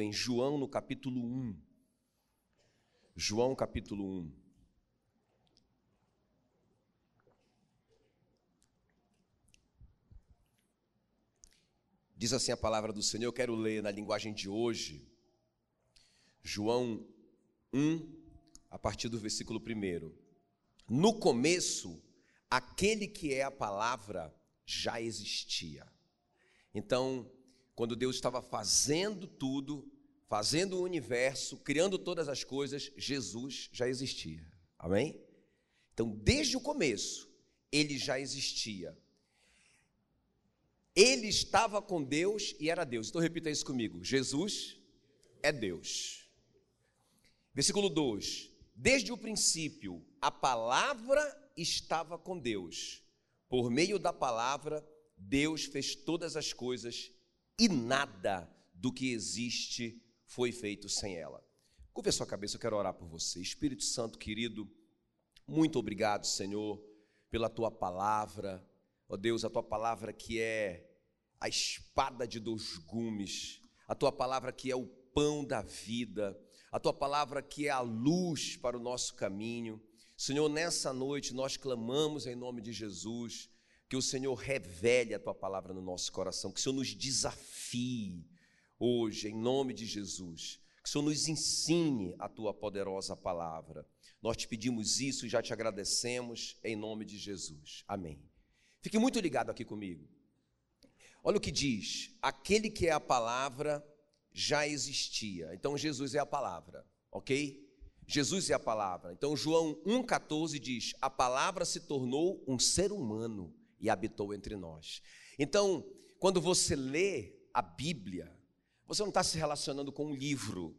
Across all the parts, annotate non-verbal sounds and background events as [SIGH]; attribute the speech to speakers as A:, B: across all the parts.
A: em João no capítulo 1. João capítulo 1. Diz assim a palavra do Senhor, eu quero ler na linguagem de hoje, João 1, a partir do versículo 1. No começo, aquele que é a palavra já existia. Então, quando Deus estava fazendo tudo, fazendo o universo, criando todas as coisas, Jesus já existia. Amém? Então, desde o começo, ele já existia. Ele estava com Deus e era Deus. Então repita isso comigo. Jesus é Deus. Versículo 2: Desde o princípio, a palavra estava com Deus. Por meio da palavra, Deus fez todas as coisas e nada do que existe foi feito sem ela. Curva a sua cabeça, eu quero orar por você. Espírito Santo querido, muito obrigado, Senhor, pela tua palavra Ó Deus, a tua palavra que é a espada de dois gumes, a tua palavra que é o pão da vida, a tua palavra que é a luz para o nosso caminho. Senhor, nessa noite nós clamamos em nome de Jesus, que o Senhor revele a tua palavra no nosso coração, que o Senhor nos desafie hoje, em nome de Jesus, que o Senhor nos ensine a tua poderosa palavra. Nós te pedimos isso e já te agradecemos, em nome de Jesus. Amém. Fique muito ligado aqui comigo. Olha o que diz: aquele que é a palavra já existia. Então Jesus é a palavra, ok? Jesus é a palavra. Então João 1,14 diz: a palavra se tornou um ser humano e habitou entre nós. Então, quando você lê a Bíblia, você não está se relacionando com um livro,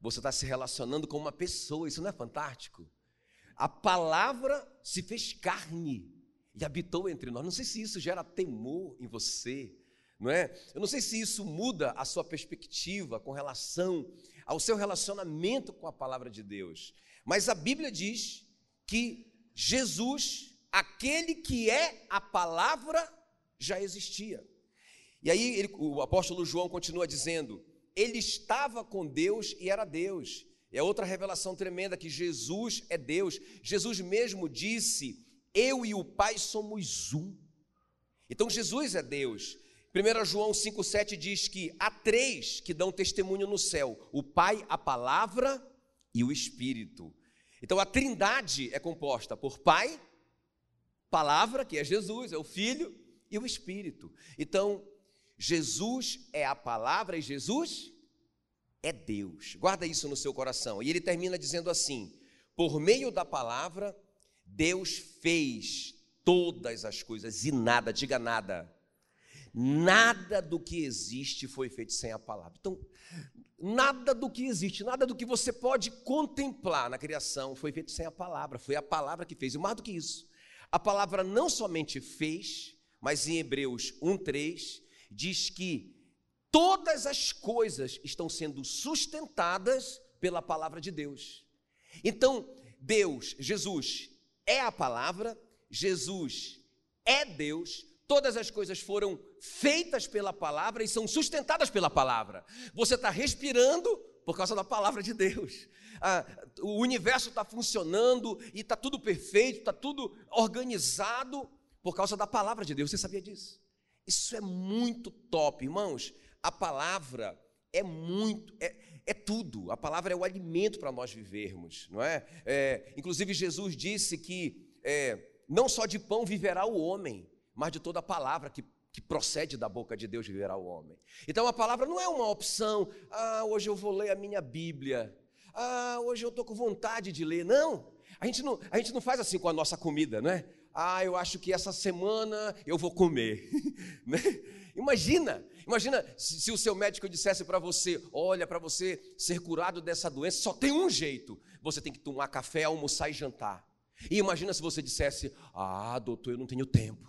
A: você está se relacionando com uma pessoa. Isso não é fantástico? A palavra se fez carne e habitou entre nós. Não sei se isso gera temor em você, não é? Eu não sei se isso muda a sua perspectiva com relação ao seu relacionamento com a palavra de Deus. Mas a Bíblia diz que Jesus, aquele que é a palavra, já existia. E aí ele, o apóstolo João continua dizendo: ele estava com Deus e era Deus. É outra revelação tremenda que Jesus é Deus. Jesus mesmo disse eu e o Pai somos um. Então Jesus é Deus. 1 João 5,7 diz que há três que dão testemunho no céu: o Pai, a palavra e o Espírito. Então a trindade é composta por Pai, palavra, que é Jesus, é o Filho, e o Espírito. Então, Jesus é a palavra e Jesus é Deus. Guarda isso no seu coração. E ele termina dizendo assim: por meio da palavra Deus fez todas as coisas e nada, diga nada. Nada do que existe foi feito sem a palavra. Então, nada do que existe, nada do que você pode contemplar na criação foi feito sem a palavra. Foi a palavra que fez. E mais do que isso, a palavra não somente fez, mas em Hebreus 1:3 diz que todas as coisas estão sendo sustentadas pela palavra de Deus. Então, Deus, Jesus, é a palavra, Jesus é Deus, todas as coisas foram feitas pela palavra e são sustentadas pela palavra. Você está respirando por causa da palavra de Deus. Ah, o universo está funcionando e está tudo perfeito, está tudo organizado por causa da palavra de Deus. Você sabia disso? Isso é muito top, irmãos. A palavra é muito, é, é tudo. A palavra é o alimento para nós vivermos, não é? é inclusive, Jesus disse que é, não só de pão viverá o homem, mas de toda a palavra que, que procede da boca de Deus viverá o homem. Então, a palavra não é uma opção. Ah, hoje eu vou ler a minha Bíblia. Ah, hoje eu estou com vontade de ler. Não. A gente não, a gente não faz assim com a nossa comida, não é? Ah, eu acho que essa semana eu vou comer. [LAUGHS] Né? Imagina, imagina se, se, o seu médico dissesse para você: olha, para você ser curado dessa doença, só tem um jeito: você tem que tomar café, almoçar e jantar. E imagina se você dissesse: ah, doutor, eu não tenho tempo,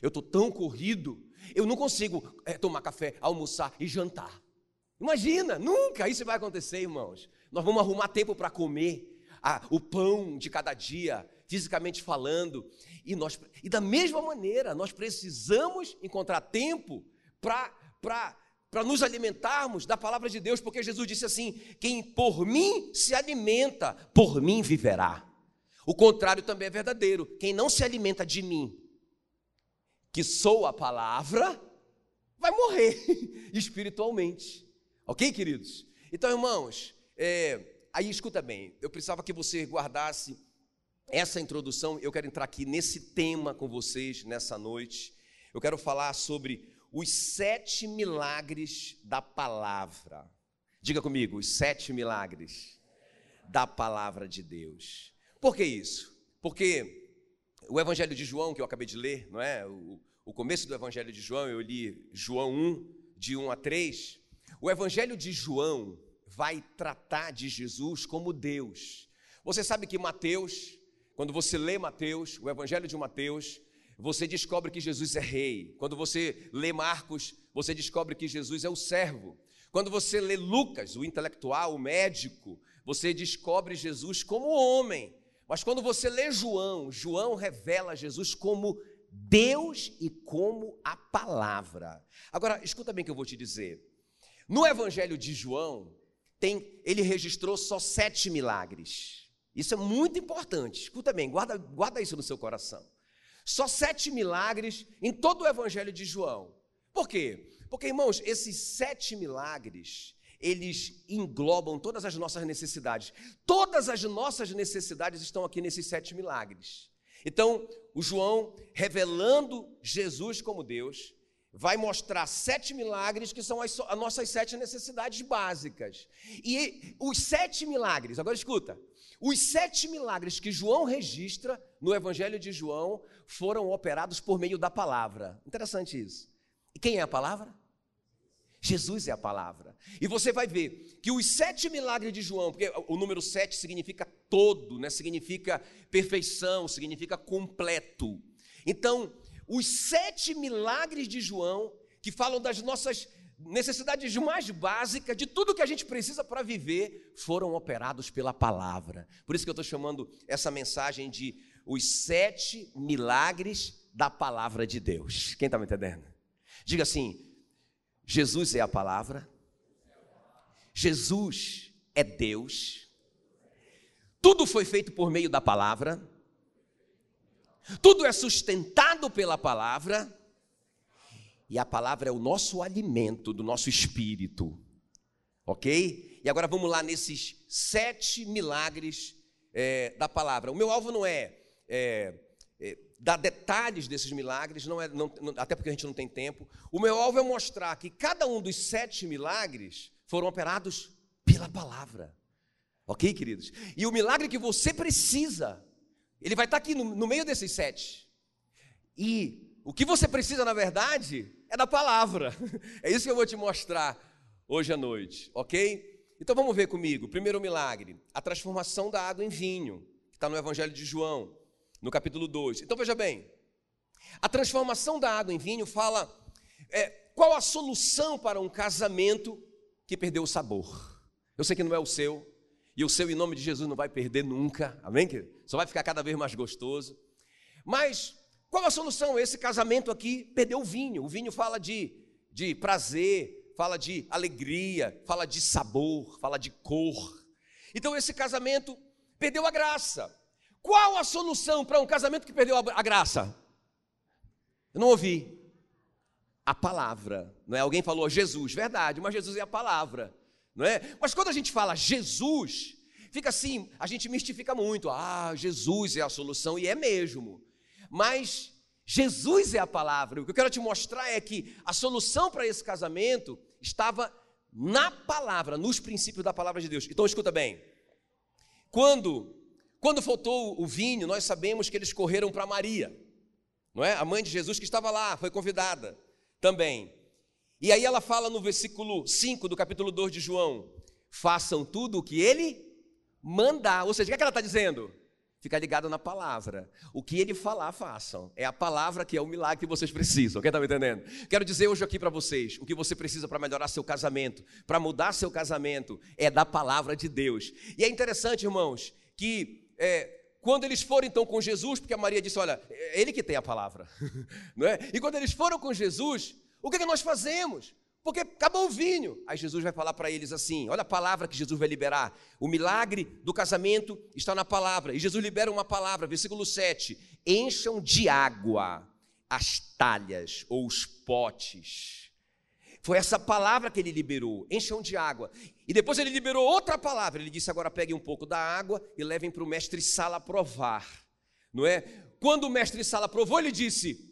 A: eu estou tão corrido, eu não consigo é, tomar café, almoçar e jantar. Imagina, nunca isso vai acontecer, irmãos. Nós vamos arrumar tempo para comer ah, o pão de cada dia, fisicamente falando. E, nós, e da mesma maneira, nós precisamos encontrar tempo para nos alimentarmos da palavra de Deus, porque Jesus disse assim: quem por mim se alimenta, por mim viverá. O contrário também é verdadeiro. Quem não se alimenta de mim, que sou a palavra, vai morrer [LAUGHS] espiritualmente. Ok, queridos? Então, irmãos, é, aí escuta bem, eu precisava que você guardasse essa introdução. Eu quero entrar aqui nesse tema com vocês nessa noite. Eu quero falar sobre os sete milagres da palavra. Diga comigo, os sete milagres da palavra de Deus. Por que isso? Porque o Evangelho de João, que eu acabei de ler, não é? O, o começo do Evangelho de João, eu li João 1, de 1 a 3. O Evangelho de João vai tratar de Jesus como Deus. Você sabe que Mateus, quando você lê Mateus, o Evangelho de Mateus, você descobre que Jesus é rei. Quando você lê Marcos, você descobre que Jesus é o servo. Quando você lê Lucas, o intelectual, o médico, você descobre Jesus como homem. Mas quando você lê João, João revela Jesus como Deus e como a palavra. Agora, escuta bem o que eu vou te dizer. No Evangelho de João, tem, ele registrou só sete milagres. Isso é muito importante. Escuta bem, guarda, guarda isso no seu coração. Só sete milagres em todo o Evangelho de João. Por quê? Porque, irmãos, esses sete milagres, eles englobam todas as nossas necessidades. Todas as nossas necessidades estão aqui nesses sete milagres. Então, o João, revelando Jesus como Deus, vai mostrar sete milagres que são as, as, nossas sete necessidades básicas. E os sete milagres, agora escuta, os sete milagres que João registra no Evangelho de João foram operados por meio da palavra. Interessante isso. E quem é a palavra? Jesus é a palavra. E você vai ver que os sete milagres de João, porque o número sete significa todo, né? significa perfeição, significa completo. Então, os sete milagres de João, que falam das nossas necessidades mais básicas, de tudo que a gente precisa para viver, foram operados pela palavra. Por isso que eu estou chamando essa mensagem de os sete milagres da palavra de Deus. Quem está me entendendo? Diga assim: Jesus é a palavra, Jesus é Deus, tudo foi feito por meio da palavra, tudo é sustentado pela palavra e a palavra é o nosso alimento do nosso espírito. Ok? E agora vamos lá nesses sete milagres é, da palavra. O meu alvo não é, é, é dar detalhes desses milagres, não é, não, até porque a gente não tem tempo. O meu alvo é mostrar que cada um dos sete milagres foram operados pela palavra. Ok, queridos? E o milagre que você precisa, ele vai estar aqui no, no meio desses sete. E o que você precisa, na verdade, é da palavra. [LAUGHS] É isso que eu vou te mostrar hoje à noite, ok? Então vamos ver comigo. Primeiro milagre, a transformação da água em vinho, que está no Evangelho de João, no capítulo 2. Então veja bem, a transformação da água em vinho fala é, qual a solução para um casamento que perdeu o sabor. Eu sei que não é o seu, e o seu em nome de Jesus não vai perder nunca, amém? Só vai ficar cada vez mais gostoso. Mas qual a solução? Esse casamento aqui perdeu o vinho. O vinho fala de, de prazer, fala de alegria, fala de sabor, fala de cor. Então esse casamento perdeu a graça. Qual a solução para um casamento que perdeu a graça? Eu não ouvi. A palavra, não é? Alguém falou Jesus, verdade, mas Jesus é a palavra, não é? Mas quando a gente fala Jesus, fica assim, a gente mistifica muito. Ah, Jesus é a solução e é mesmo mas Jesus é a palavra. O que eu quero te mostrar é que a solução para esse casamento estava na palavra, nos princípios da palavra de Deus. Então escuta bem. Quando quando faltou o vinho, nós sabemos que eles correram para Maria, não é? A mãe de Jesus que estava lá, foi convidada também. E aí ela fala no versículo 5 do capítulo 2 de João: façam tudo o que ele mandar. Ou seja, o que, é que ela está dizendo? Fica ligado na palavra. O que ele falar, façam. É a palavra que é o milagre que vocês precisam. Quem está me entendendo? Quero dizer hoje aqui para vocês: o que você precisa para melhorar seu casamento, para mudar seu casamento, é da palavra de Deus. E é interessante, irmãos, que é, quando eles foram então com Jesus, porque a Maria disse: Olha, é ele que tem a palavra, [LAUGHS] não é? E quando eles foram com Jesus, o que, é que nós fazemos? porque acabou o vinho. Aí Jesus vai falar para eles assim: olha a palavra que Jesus vai liberar. O milagre do casamento está na palavra. E Jesus libera uma palavra, versículo 7: encham de água as talhas ou os potes. Foi essa palavra que ele liberou, encham de água. E depois ele liberou outra palavra. Ele disse: agora peguem um pouco da água e levem para o mestre Sala provar. Não é? Quando o mestre Sala provou, ele disse: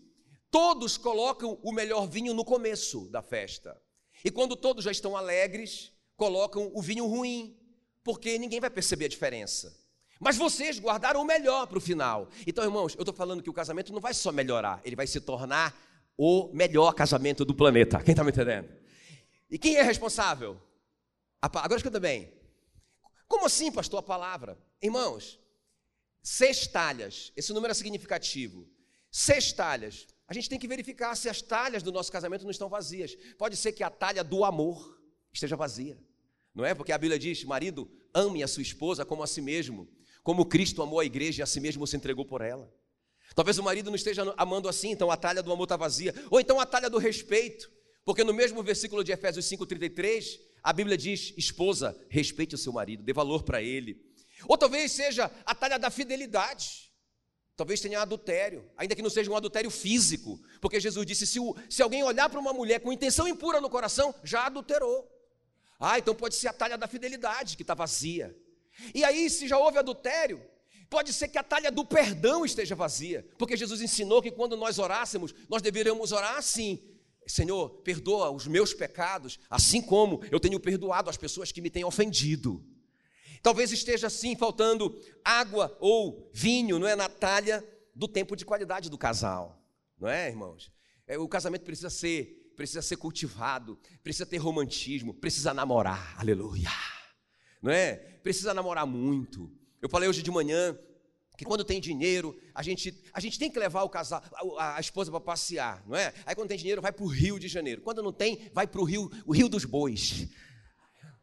A: Todos colocam o melhor vinho no começo da festa. E quando todos já estão alegres, colocam o vinho ruim, porque ninguém vai perceber a diferença. Mas vocês guardaram o melhor para o final. Então, irmãos, eu estou falando que o casamento não vai só melhorar, ele vai se tornar o melhor casamento do planeta. Quem está me entendendo? E quem é responsável? Agora escuta bem. Como assim, pastor, a palavra? Irmãos, seis talhas, esse número é significativo. Seis talhas a gente tem que verificar se as talhas do nosso casamento não estão vazias. Pode ser que a talha do amor esteja vazia. Não é? Porque a Bíblia diz: marido, ame a sua esposa como a si mesmo, como Cristo amou a igreja e a si mesmo se entregou por ela. Talvez o marido não esteja amando assim, então a talha do amor está vazia. Ou então a talha do respeito. Porque no mesmo versículo de Efésios 5,33, a Bíblia diz: esposa, respeite o seu marido, dê valor para ele. Ou talvez seja a talha da fidelidade. Talvez tenha adultério, ainda que não seja um adultério físico, porque Jesus disse: se, o, se alguém olhar para uma mulher com intenção impura no coração, já adulterou. Ah, então pode ser a talha da fidelidade que está vazia. E aí, se já houve adultério, pode ser que a talha do perdão esteja vazia, porque Jesus ensinou que quando nós orássemos, nós deveríamos orar assim: Senhor, perdoa os meus pecados, assim como eu tenho perdoado as pessoas que me têm ofendido. Talvez esteja assim faltando água ou vinho, não é, na talha do tempo de qualidade do casal, não é, irmãos? É, o casamento precisa ser, precisa ser cultivado, precisa ter romantismo, precisa namorar, aleluia, não é? Precisa namorar muito. Eu falei hoje de manhã que quando tem dinheiro, a gente, a gente tem que levar o casal, a, a esposa para passear, não é? Aí quando tem dinheiro, vai para o Rio de Janeiro. Quando não tem, vai para o Rio, o Rio dos Bois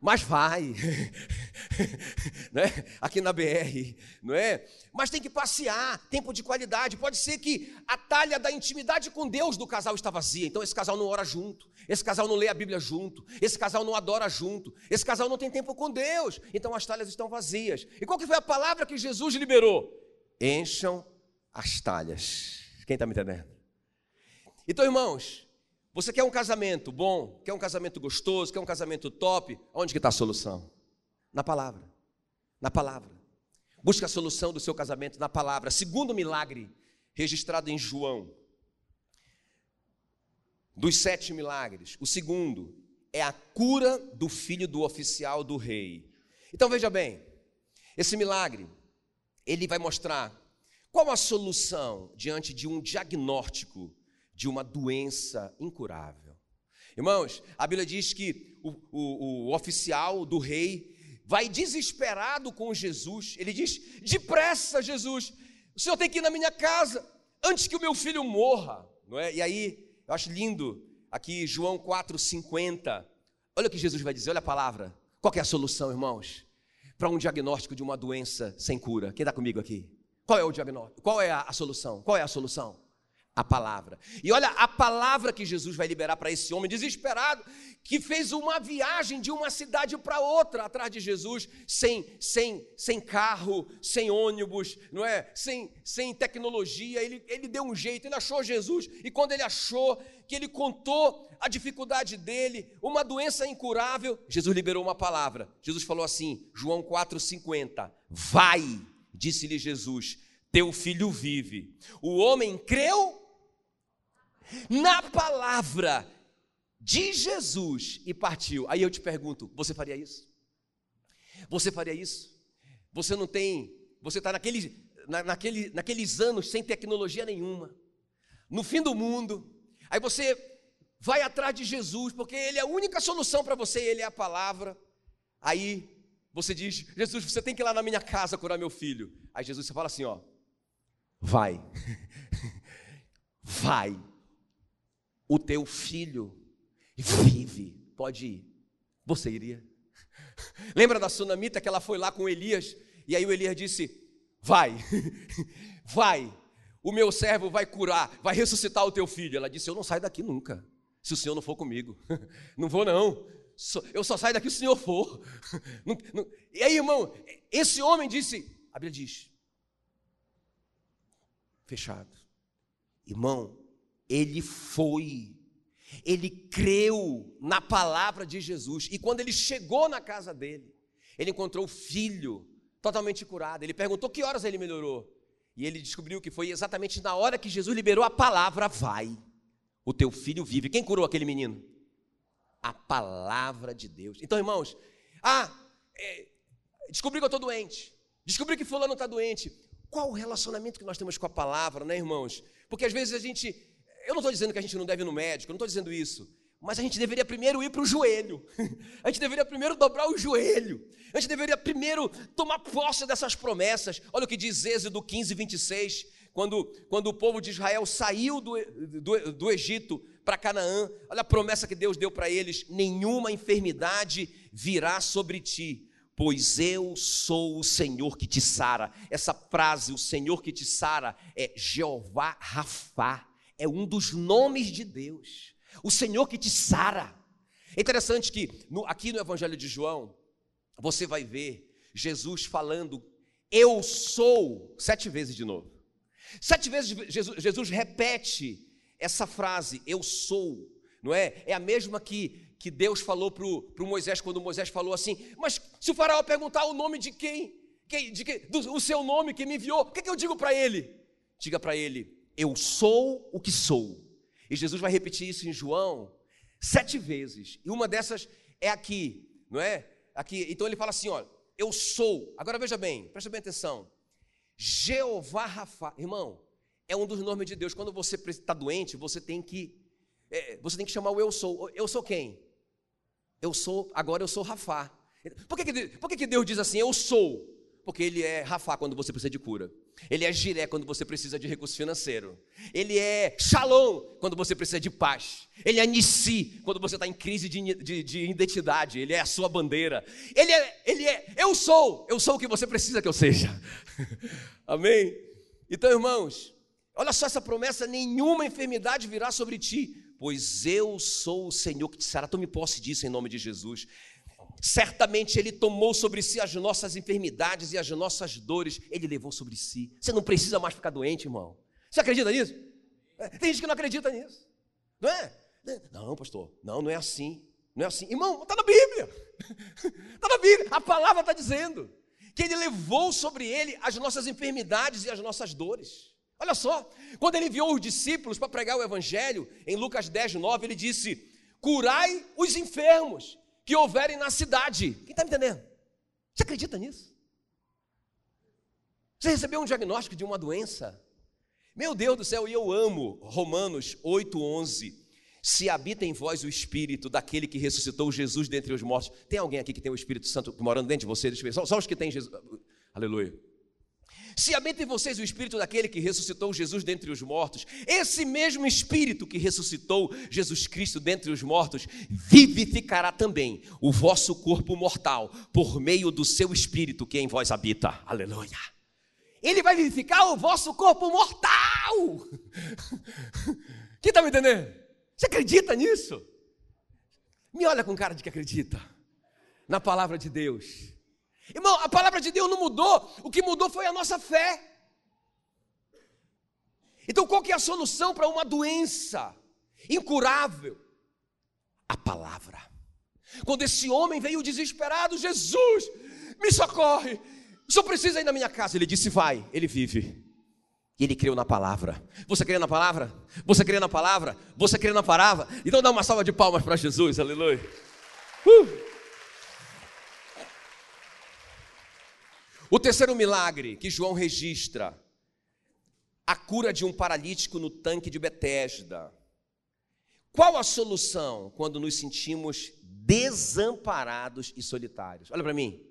A: mas vai, [LAUGHS] né? aqui na BR, não é? Mas tem que passear, tempo de qualidade. Pode ser que a talha da intimidade com Deus do casal está vazia, então esse casal não ora junto, esse casal não lê a Bíblia junto, esse casal não adora junto, esse casal não tem tempo com Deus, então as talhas estão vazias. E qual que foi a palavra que Jesus liberou? Encham as talhas. Quem está me entendendo? Então, irmãos, você quer um casamento bom, quer um casamento gostoso, quer um casamento top? Onde que está a solução? Na palavra. Na palavra. Busca a solução do seu casamento na palavra. Segundo milagre registrado em João. Dos sete milagres, o segundo é a cura do filho do oficial do rei. Então veja bem, esse milagre, ele vai mostrar qual a solução diante de um diagnóstico de uma doença incurável. Irmãos, a Bíblia diz que o, o, o oficial do rei vai desesperado com Jesus. Ele diz: Depressa, Jesus, o senhor tem que ir na minha casa antes que o meu filho morra. Não é? E aí, eu acho lindo aqui João 4,50. Olha o que Jesus vai dizer, olha a palavra. Qual é a solução, irmãos? Para um diagnóstico de uma doença sem cura. Quem está comigo aqui? Qual é o diagnóstico? Qual é a, a solução? Qual é a solução? A palavra. E olha a palavra que Jesus vai liberar para esse homem desesperado, que fez uma viagem de uma cidade para outra atrás de Jesus, sem, sem, sem carro, sem ônibus, não é? Sem, sem tecnologia. Ele, ele deu um jeito, ele achou Jesus, e quando ele achou que ele contou a dificuldade dele, uma doença incurável, Jesus liberou uma palavra. Jesus falou assim, João 4,50: Vai, disse-lhe Jesus, teu filho vive. O homem creu na palavra de Jesus e partiu. Aí eu te pergunto: você faria isso? Você faria isso? Você não tem, você está naquele, na, naquele, naqueles anos sem tecnologia nenhuma, no fim do mundo, aí você vai atrás de Jesus, porque Ele é a única solução para você, Ele é a palavra. Aí você diz: Jesus, você tem que ir lá na minha casa curar meu filho. Aí Jesus fala assim: ó, vai, [LAUGHS] vai o teu filho vive, pode ir. Você iria? [LAUGHS] Lembra da sunamita que ela foi lá com Elias e aí o Elias disse: Vai, [LAUGHS] vai, o meu servo vai curar, vai ressuscitar o teu filho. Ela disse: Eu não saio daqui nunca. se o Senhor não for comigo. [LAUGHS] Não vou, não. Eu só saio daqui se o Senhor for. E aí, irmão, esse homem disse, a Bíblia diz, fechado. Irmão, ele foi, ele creu na palavra de Jesus, e quando ele chegou na casa dele, ele encontrou o filho totalmente curado. Ele perguntou que horas ele melhorou, e ele descobriu que foi exatamente na hora que Jesus liberou a palavra: vai, o teu filho vive. Quem curou aquele menino? A palavra de Deus. Então, irmãos, ah, é, descobri que eu estou doente, descobri que fulano está doente. Qual o relacionamento que nós temos com a palavra, né, irmãos? Porque às vezes a gente eu não estou dizendo que a gente não deve ir no médico, não estou dizendo isso. Mas a gente deveria primeiro ir para o joelho. [LAUGHS] A gente deveria primeiro dobrar o joelho. A gente deveria primeiro tomar posse dessas promessas. Olha o que diz Êxodo 15, 26. Quando, quando o povo de Israel saiu do, do, do Egito para Canaã, olha a promessa que Deus deu para eles: nenhuma enfermidade virá sobre ti, pois eu sou o Senhor que te sara. Essa frase, o Senhor que te sara, é Jeová Rafá é um dos nomes de Deus, o Senhor que te sara. É interessante que no, aqui no Evangelho de João, você vai ver Jesus falando, eu sou, sete vezes de novo. Sete vezes Jesus, Jesus repete essa frase, eu sou, não é? É a mesma que, que Deus falou para o Moisés, quando Moisés falou assim: Mas se o faraó perguntar o nome de quem, quem de quem do, o seu nome que me enviou, o que, que eu digo para ele? Diga para ele: eu sou o que sou. E Jesus vai repetir isso em João sete vezes. E uma dessas é aqui, não é? Aqui. Então ele fala assim: olha, eu sou. Agora veja bem, presta bem atenção. Jeová Rafa, irmão, é um dos nomes de Deus. Quando você está doente, você tem que é, você tem que chamar o eu sou. Eu sou quem? Eu sou, agora eu sou Rafa. Por que, que, por que, que Deus diz assim, eu sou? Porque ele é Rafa quando você precisa de cura. Ele é Jiré quando você precisa de recurso financeiro. Ele é Shalom quando você precisa de paz. Ele é Nissi quando você está em crise de, de, de, identidade. Ele é a sua bandeira. Ele é, ele é, eu sou, eu sou o que você precisa que eu seja. [LAUGHS] Amém? Então, irmãos, olha só essa promessa: nenhuma enfermidade virá sobre ti, pois eu sou o Senhor que te sará. Tome posse disso em nome de Jesus. Certamente Ele tomou sobre si as nossas enfermidades e as nossas dores, Ele levou sobre si. Você não precisa mais ficar doente, irmão. Você acredita nisso? É, tem gente que não acredita nisso, não é? Não, pastor, não, não é assim. Não é assim. Irmão, está na Bíblia. Está [LAUGHS] na Bíblia. A palavra está dizendo que Ele levou sobre Ele as nossas enfermidades e as nossas dores. Olha só, quando Ele enviou os discípulos para pregar o Evangelho, em Lucas 10, 9, Ele disse: Curai os enfermos que houverem na cidade. Quem está me entendendo? Você acredita nisso? Você recebeu um diagnóstico de uma doença? Meu Deus do céu, e eu amo Romanos 8,11. Se habita em vós o Espírito daquele que ressuscitou Jesus dentre os mortos. Tem alguém aqui que tem o Espírito Santo morando dentro de você? Só, só os que têm Jesus. Aleluia. Se habita em vocês o Espírito daquele que ressuscitou Jesus dentre os mortos, esse mesmo Espírito que ressuscitou Jesus Cristo dentre os mortos, vivificará também o vosso corpo mortal, por meio do seu Espírito que em vós habita. Aleluia. Ele vai vivificar o vosso corpo mortal. Quem está me entendendo? Você acredita nisso? Me olha com cara de que acredita na palavra de Deus. Irmão, a palavra de Deus não mudou, o que mudou foi a nossa fé. Então, qual que é a solução para uma doença incurável? A palavra. Quando esse homem veio desesperado, Jesus, me socorre, só precisa ir na minha casa. Ele disse: Vai, ele vive. E ele creu na palavra. Você crê na palavra? Você crê na palavra? Você crê na palavra? Então dá uma salva de palmas para Jesus, aleluia. Uh! O terceiro milagre que João registra, a cura de um paralítico no tanque de Betesda. Qual a solução quando nos sentimos desamparados e solitários? Olha para mim.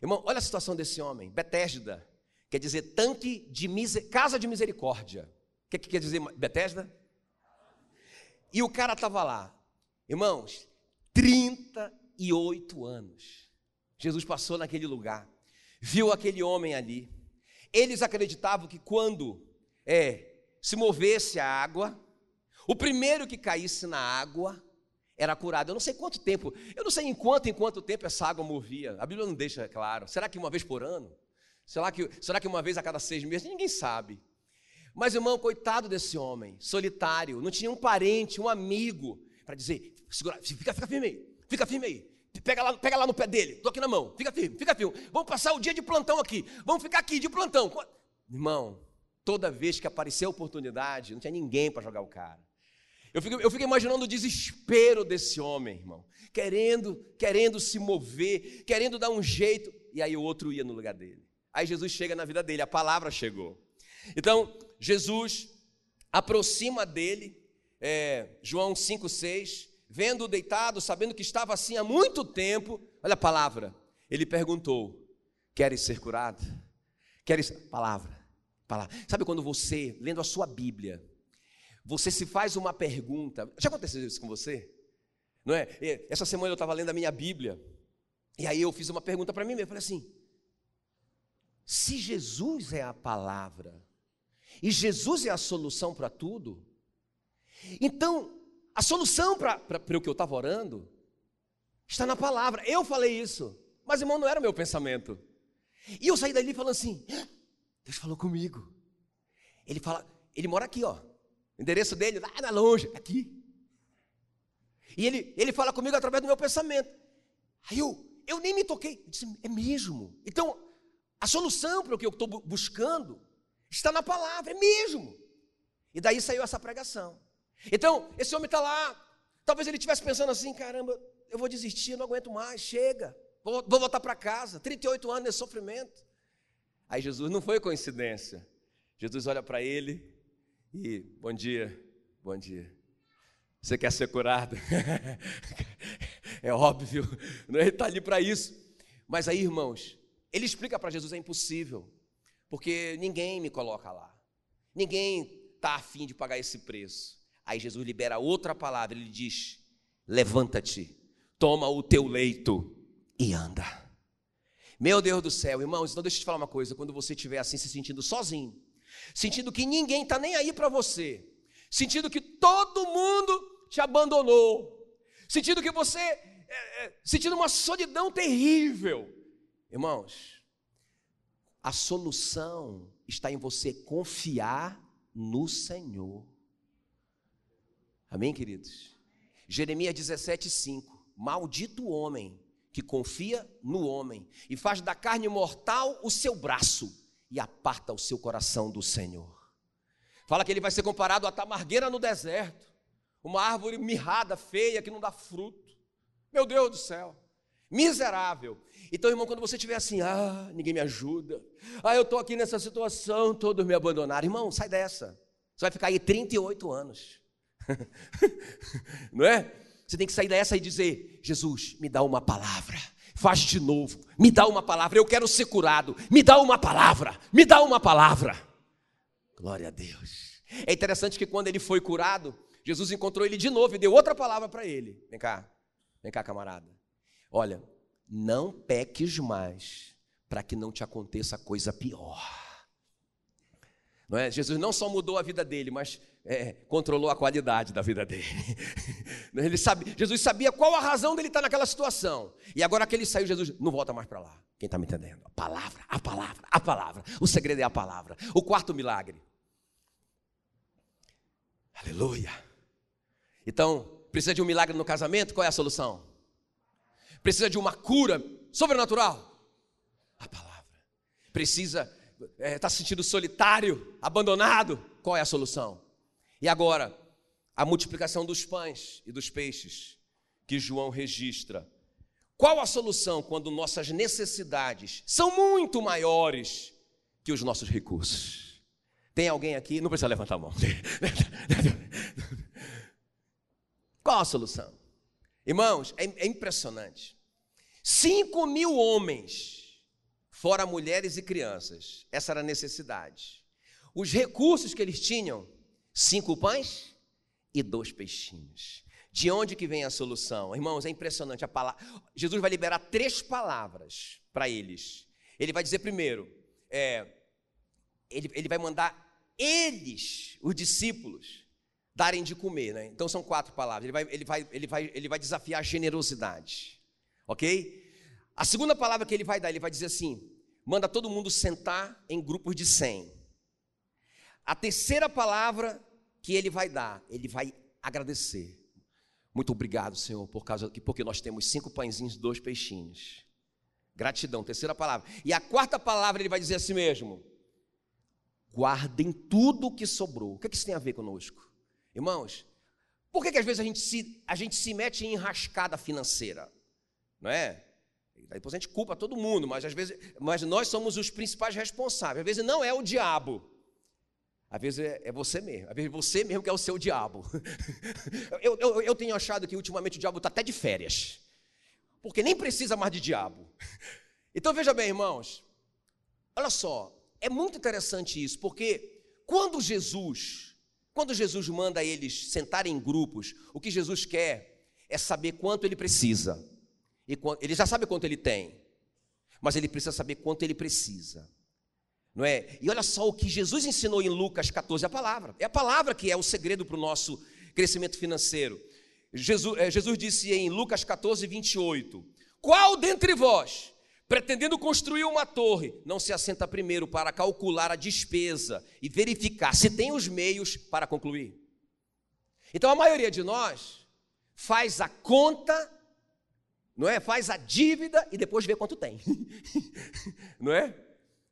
A: Irmão, olha a situação desse homem. Betesda quer dizer tanque de miser... casa de misericórdia. O que, que quer dizer Betesda? E o cara estava lá. Irmãos, 38 anos. Jesus passou naquele lugar viu aquele homem ali. Eles acreditavam que quando é, se movesse a água, O primeiro que caísse na água era curado. Eu não sei quanto tempo, eu não sei em quanto, em quanto tempo essa água movia. A Bíblia não deixa claro. Será que uma vez por ano? Será que, será que uma vez a cada seis meses? Ninguém sabe. Mas, irmão, coitado desse homem, solitário, não tinha um parente, um amigo, para dizer: segura, fica, fica firme aí, fica firme aí. Pega lá, pega lá no pé dele, estou aqui na mão, fica firme, fica firme. Vamos passar o dia de plantão aqui, vamos ficar aqui de plantão. Irmão, toda vez que apareceu a oportunidade, não tinha ninguém para jogar o cara. Eu fico, eu fico imaginando o desespero desse homem, irmão, querendo, querendo se mover, querendo dar um jeito, e aí o outro ia no lugar dele. Aí Jesus chega na vida dele, a palavra chegou. Então, Jesus aproxima dele, é, João 5,6, vendo-o deitado, sabendo que estava assim há muito tempo, olha a palavra, ele perguntou: Queres ser curado? Queres. Palavra, palavra. Sabe quando você, lendo a sua Bíblia, você se faz uma pergunta. Já aconteceu isso com você? Não é? Essa semana eu estava lendo a minha Bíblia, e aí eu fiz uma pergunta para mim mesmo. Eu falei assim: se Jesus é a palavra, e Jesus é a solução para tudo, então a solução para o que eu estava orando está na palavra. Eu falei isso, mas irmão, não era o meu pensamento. E eu saí dali falando assim: Deus falou comigo. Ele fala, ele mora aqui, ó. O endereço dele lá na longe, aqui. E ele, ele fala comigo através do meu pensamento. Aí eu, eu nem me toquei. Eu disse, é mesmo. Então, a solução para o que eu estou buscando está na palavra, é mesmo. E daí saiu essa pregação. Então, esse homem está lá. Talvez ele estivesse pensando assim: caramba, eu vou desistir, não aguento mais, chega. Vou, vou voltar para casa. 38 anos nesse sofrimento. Aí Jesus não foi coincidência. Jesus olha para ele e, bom dia, bom dia. Você quer ser curado? [LAUGHS] é óbvio, não é? ele está ali para isso. Mas aí, irmãos, ele explica para Jesus: é impossível, porque ninguém me coloca lá, ninguém está afim de pagar esse preço. Aí Jesus libera outra palavra, ele diz: levanta-te, toma o teu leito e anda. Meu Deus do céu, irmãos, então deixa eu te falar uma coisa: quando você estiver assim se sentindo sozinho, sentindo que ninguém está nem aí para você, sentindo que todo mundo te abandonou, sentindo que você, é, é, sentindo uma solidão terrível, irmãos, a solução está em você confiar no Senhor. Amém, queridos? Jeremias 17, 5. Maldito o homem que confia no homem e faz da carne mortal o seu braço e aparta o seu coração do Senhor. Fala que ele vai ser comparado a tamargueira no deserto, uma árvore mirrada, feia, que não dá fruto. Meu Deus do céu, miserável. Então, irmão, quando você estiver assim, ah, ninguém me ajuda, ah, eu estou aqui nessa situação, todos me abandonaram, irmão, sai dessa. Você vai ficar aí 38 anos. [LAUGHS] não é? Você tem que sair dessa e dizer: Jesus, me dá uma palavra. Faz de novo, me dá uma palavra. Eu quero ser curado. Me dá uma palavra. Me dá uma palavra. Glória a Deus. É interessante que quando ele foi curado, Jesus encontrou ele de novo e deu outra palavra para ele. Vem cá, vem cá, camarada. Olha, não peques mais, para que não te aconteça coisa pior. Não é? Jesus não só mudou a vida dele, mas é, controlou a qualidade da vida dele. [LAUGHS] Ele sabe, Jesus sabia qual a razão dele estar naquela situação. E agora que ele saiu, Jesus não volta mais para lá. Quem está me entendendo? A palavra, a palavra, a palavra. O segredo é a palavra. O quarto milagre. Aleluia. Então, precisa de um milagre no casamento? Qual é a solução? Precisa de uma cura sobrenatural? A palavra. Precisa está é, tá se sentindo solitário, abandonado? Qual é a solução? E agora, a multiplicação dos pães e dos peixes que João registra. Qual a solução quando nossas necessidades são muito maiores que os nossos recursos? Tem alguém aqui? Não precisa levantar a mão. [LAUGHS] Qual a solução? Irmãos, é, é impressionante. Cinco mil homens, fora mulheres e crianças, essa era a necessidade. Os recursos que eles tinham cinco pães e dois peixinhos. De onde que vem a solução? Irmãos, é impressionante a palavra. Jesus vai liberar três palavras para eles. Ele vai dizer primeiro, é, ele, ele vai mandar eles, os discípulos, darem de comer, né? Então são quatro palavras. Ele vai, ele vai, ele vai, ele vai desafiar a generosidade, ok? A segunda palavra que ele vai dar, ele vai dizer assim: manda todo mundo sentar em grupos de cem. A terceira palavra que ele vai dar, ele vai agradecer. Muito obrigado, Senhor, por causa que porque nós temos cinco pãezinhos e dois peixinhos. Gratidão, terceira palavra. E a quarta palavra ele vai dizer assim mesmo: guardem tudo o que sobrou. O que, é que isso tem a ver conosco? Irmãos, por que, que às vezes a gente, se, a gente se mete em enrascada financeira? Não é? Depois a gente culpa todo mundo, mas às vezes mas nós somos os principais responsáveis. Às vezes não é o diabo. Às vezes é, é você mesmo. Às vezes você mesmo que é o seu diabo. [LAUGHS] eu, eu, eu tenho achado que ultimamente o diabo está até de férias. Porque nem precisa mais de diabo. [LAUGHS] Então veja bem, irmãos. Olha só, é muito interessante isso, porque quando Jesus quando Jesus manda eles sentarem em grupos, o que Jesus quer é saber quanto ele precisa. Ele já sabe quanto ele tem, mas ele precisa saber quanto ele precisa. Não é? E olha só o que Jesus ensinou em Lucas 14, a palavra. É a palavra que é o segredo para o nosso crescimento financeiro. Jesus, é, Jesus disse em Lucas 14, 28: Qual dentre vós, pretendendo construir uma torre, não se assenta primeiro para calcular a despesa e verificar se tem os meios para concluir. Então a maioria de nós faz a conta, não é? Faz a dívida e depois vê quanto tem. [LAUGHS] não é?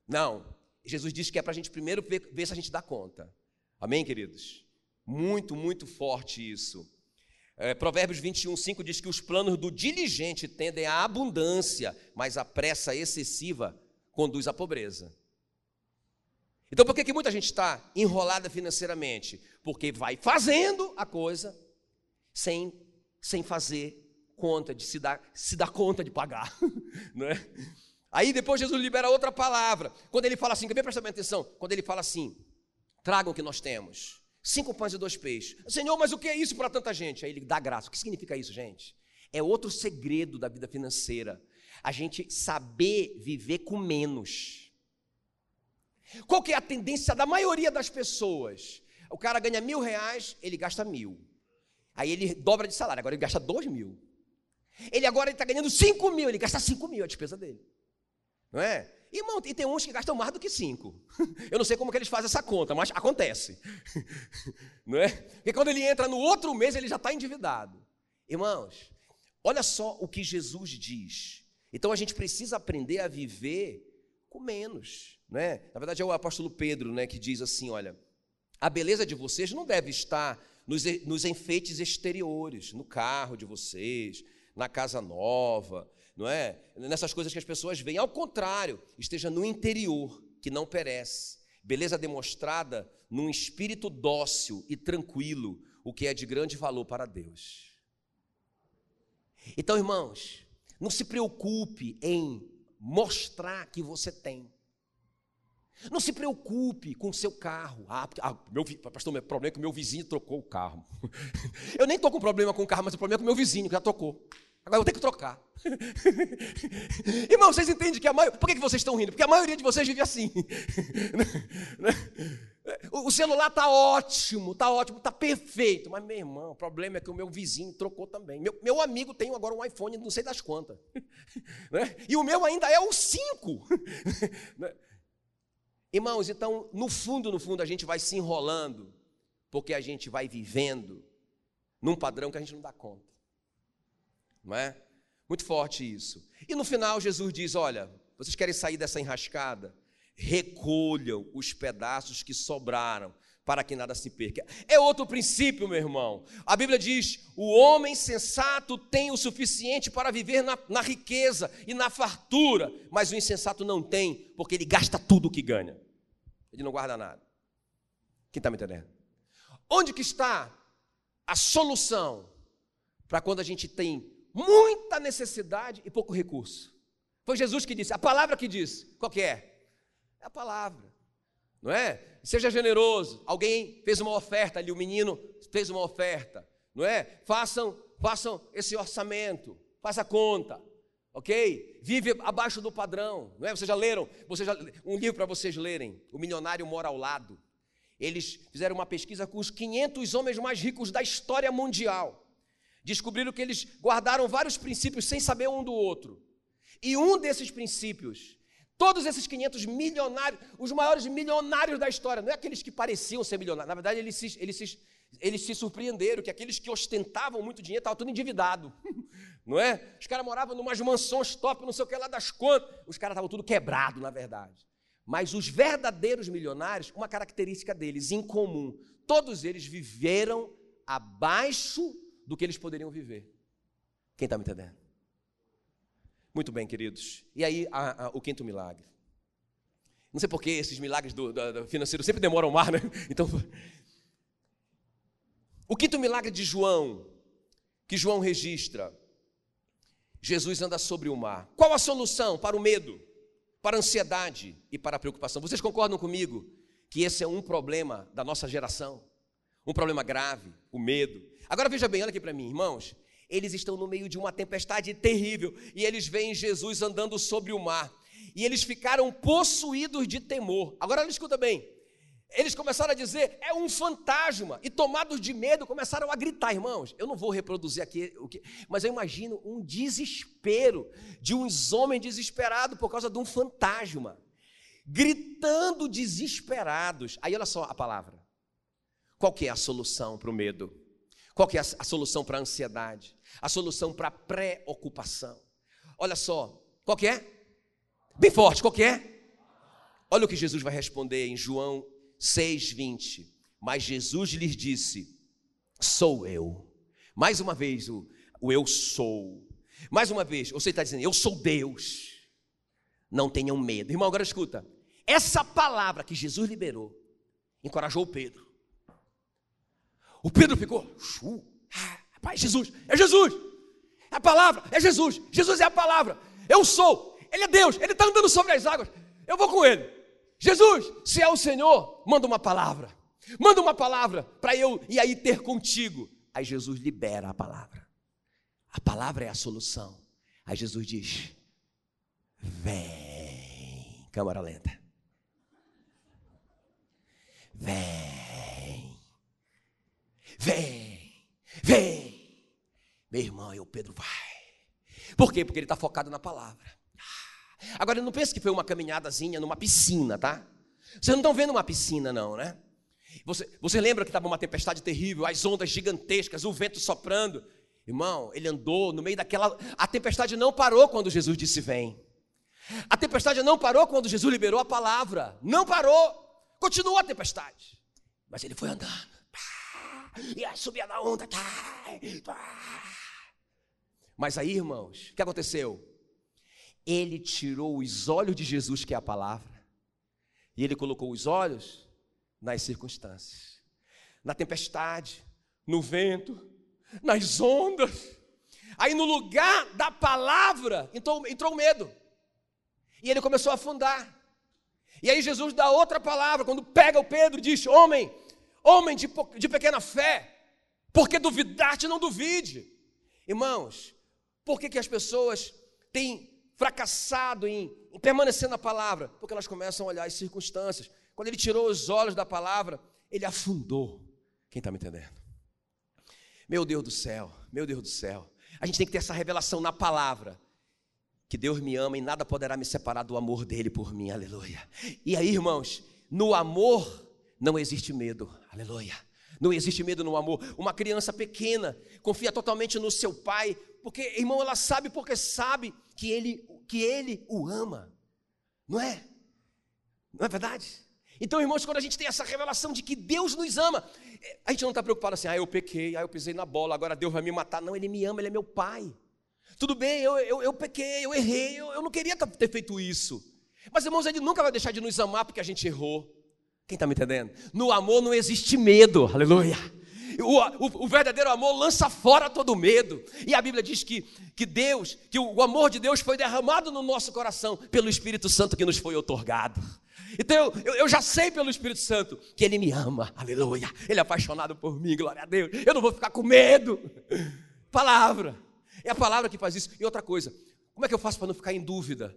A: Não. Jesus disse que é para a gente primeiro ver, ver se a gente dá conta. Amém, queridos? Muito, muito forte isso. É, Provérbios 21, 5 diz que os planos do diligente tendem à abundância, mas a pressa excessiva conduz à pobreza. Então, por que, que muita gente está enrolada financeiramente? Porque vai fazendo a coisa sem, sem fazer conta, de se dar, se dar conta de pagar. [LAUGHS] Não é? Aí depois Jesus libera outra palavra. Quando ele fala assim, ver prestar atenção? Quando ele fala assim, tragam o que nós temos. Cinco pães e dois peixes. Senhor, mas o que é isso para tanta gente? Aí ele dá graça. O que significa isso, gente? É outro segredo da vida financeira. A gente saber viver com menos. Qual que é a tendência da maioria das pessoas? O cara ganha mil reais, ele gasta mil. Aí ele dobra de salário, agora ele gasta dois mil. Ele agora está ganhando cinco mil, ele gasta cinco mil a despesa dele. Não é? Irmão, e tem uns que gastam mais do que cinco. [LAUGHS] Eu não sei como que eles fazem essa conta, mas acontece. [LAUGHS] Não é? Porque quando ele entra no outro mês, ele já está endividado. Irmãos, olha só o que Jesus diz. Então a gente precisa aprender a viver com menos. Não é? Na verdade, é o apóstolo Pedro né, que diz assim: olha, a beleza de vocês não deve estar nos, nos enfeites exteriores, no carro de vocês, na casa nova, não é? Nessas coisas que as pessoas veem. Ao contrário, esteja no interior, que não perece. Beleza demonstrada num espírito dócil e tranquilo, o que é de grande valor para Deus. Então, irmãos, não se preocupe em mostrar que você tem. Não se preocupe com o seu carro. Ah, ah meu, pastor, meu problema é que o meu vizinho trocou o carro. [LAUGHS] Eu nem estou com problema com o carro, mas o problema é com o meu vizinho, que já trocou. Agora eu vou ter que trocar. [LAUGHS] Irmão, vocês entendem que a maioria. Por que vocês estão rindo? Porque a maioria de vocês vive assim. [LAUGHS] o celular está ótimo, está ótimo, está perfeito. Mas, meu irmão, o problema é que o meu vizinho trocou também. Meu, meu amigo tem agora um iPhone, não sei das quantas. Né? E o meu ainda é o 5. Irmãos, então, no fundo, no fundo, a gente vai se enrolando, porque a gente vai vivendo num padrão que a gente não dá conta não é? Muito forte isso. E no final Jesus diz: Olha, vocês querem sair dessa enrascada? Recolham os pedaços que sobraram, para que nada se perca. É outro princípio, meu irmão. A Bíblia diz: o homem sensato tem o suficiente para viver na, na riqueza e na fartura, mas o insensato não tem, porque ele gasta tudo o que ganha. Ele não guarda nada. Quem está me entendendo? Onde que está a solução para quando a gente tem muita necessidade e pouco recurso. Foi Jesus que disse, a palavra que disse. Qual que é? É a palavra. Não é? Seja generoso. Alguém fez uma oferta ali, o menino fez uma oferta. Não é? Façam, façam esse orçamento. Faça a conta. Ok? Vive abaixo do padrão. Não é? Vocês já leram? Vocês já, um livro para vocês lerem. O milionário mora ao lado. Eles fizeram uma pesquisa com os 500 homens mais ricos da história mundial. Descobriram que eles guardaram vários princípios sem saber um do outro. E um desses princípios, todos esses 500 milionários, os maiores milionários da história, não é aqueles que pareciam ser milionários, na verdade eles se, eles se, eles se surpreenderam que aqueles que ostentavam muito dinheiro estavam tudo endividado, [LAUGHS] não é? Os caras moravam numas mansões top, não sei o que lá das contas, os caras estavam tudo quebrado, na verdade. Mas os verdadeiros milionários, uma característica deles em comum, todos eles viveram abaixo do que eles poderiam viver. Quem está me entendendo? Muito bem, queridos. E aí, a, a, o quinto milagre. Não sei por que esses milagres do, do, do financeiro sempre demoram mais, né? [LAUGHS] Então, o quinto milagre de João, que João registra, Jesus anda sobre o mar. Qual a solução para o medo, para a ansiedade e para a preocupação? Vocês concordam comigo que esse é um problema da nossa geração? Um problema grave, o medo. Agora veja bem, olha aqui para mim, irmãos. Eles estão no meio de uma tempestade terrível e eles veem Jesus andando sobre o mar. E eles ficaram possuídos de temor. Agora escuta bem. Eles começaram a dizer, é um fantasma. E tomados de medo, começaram a gritar, irmãos. Eu não vou reproduzir aqui o que, mas eu imagino um desespero de uns homens desesperados por causa de um fantasma. Gritando desesperados. Aí olha só a palavra. Qual que é a solução para o medo? Qual que é a solução para a ansiedade? A solução para a preocupação? Olha só, qual que é? Bem forte, qual que é? Olha o que Jesus vai responder em João 6:20. Mas Jesus lhes disse: Sou eu. Mais uma vez o, o eu sou. Mais uma vez, você está dizendo, eu sou Deus. Não tenham medo. Irmão, agora escuta. Essa palavra que Jesus liberou encorajou Pedro. O Pedro ficou, ah, Jesus, é Jesus, é a palavra, é Jesus, Jesus é a palavra, eu sou, Ele é Deus, Ele está andando sobre as águas, eu vou com Ele. Jesus, se é o Senhor, manda uma palavra, manda uma palavra para eu e aí ter contigo. Aí Jesus libera a palavra, a palavra é a solução. Aí Jesus diz: Vem, câmara lenta, vem. Vem, vem. Meu irmão, e o Pedro vai. Por quê? Porque ele está focado na palavra. Agora, não pense que foi uma caminhadazinha numa piscina, tá? Vocês não estão vendo uma piscina, não, né? Você, você lembra que estava uma tempestade terrível, as ondas gigantescas, o vento soprando? Irmão, ele andou no meio daquela. A tempestade não parou quando Jesus disse: Vem. A tempestade não parou quando Jesus liberou a palavra. Não parou. Continuou a tempestade. Mas ele foi andando e aí subia na onda. Tá. Mas aí, irmãos, o que aconteceu? Ele tirou os olhos de Jesus, que é a palavra, e ele colocou os olhos nas circunstâncias, na tempestade, no vento, nas ondas. Aí no lugar da palavra entrou, entrou o medo. E ele começou a afundar. E aí Jesus dá outra palavra, quando pega o Pedro, diz: Homem, homem de, de pequena fé, porque duvidar-te não duvide. Irmãos, por que, que as pessoas têm fracassado em, em permanecer na palavra? Porque elas começam a olhar as circunstâncias. Quando ele tirou os olhos da palavra, ele afundou. Quem está me entendendo? Meu Deus do céu, meu Deus do céu. A gente tem que ter essa revelação na palavra. Que Deus me ama e nada poderá me separar do amor dele por mim, aleluia. E aí, irmãos, no amor não existe medo, aleluia. Não existe medo no amor. Uma criança pequena confia totalmente no seu pai, porque, irmão, ela sabe porque sabe que ele, que ele o ama, não é? Não é verdade? Então, irmãos, quando a gente tem essa revelação de que Deus nos ama, a gente não está preocupado assim, ah, eu pequei, ah, eu pisei na bola, agora Deus vai me matar. Não, Ele me ama, Ele é meu pai. Tudo bem, eu, eu, eu pequei, eu errei, eu, eu não queria ter feito isso. Mas, irmãos, Ele nunca vai deixar de nos amar porque a gente errou. Quem está me entendendo? No amor não existe medo, aleluia. O, o, o, verdadeiro amor lança fora todo medo. E a Bíblia diz que, que Deus, que o, amor de Deus foi derramado no nosso coração pelo Espírito Santo que nos foi otorgado. Então eu, eu, já sei pelo Espírito Santo que Ele me ama, aleluia. Ele é apaixonado por mim, glória a Deus. Eu não vou ficar com medo. Palavra, é a palavra que faz isso. E outra coisa, como é que eu faço para não ficar em dúvida?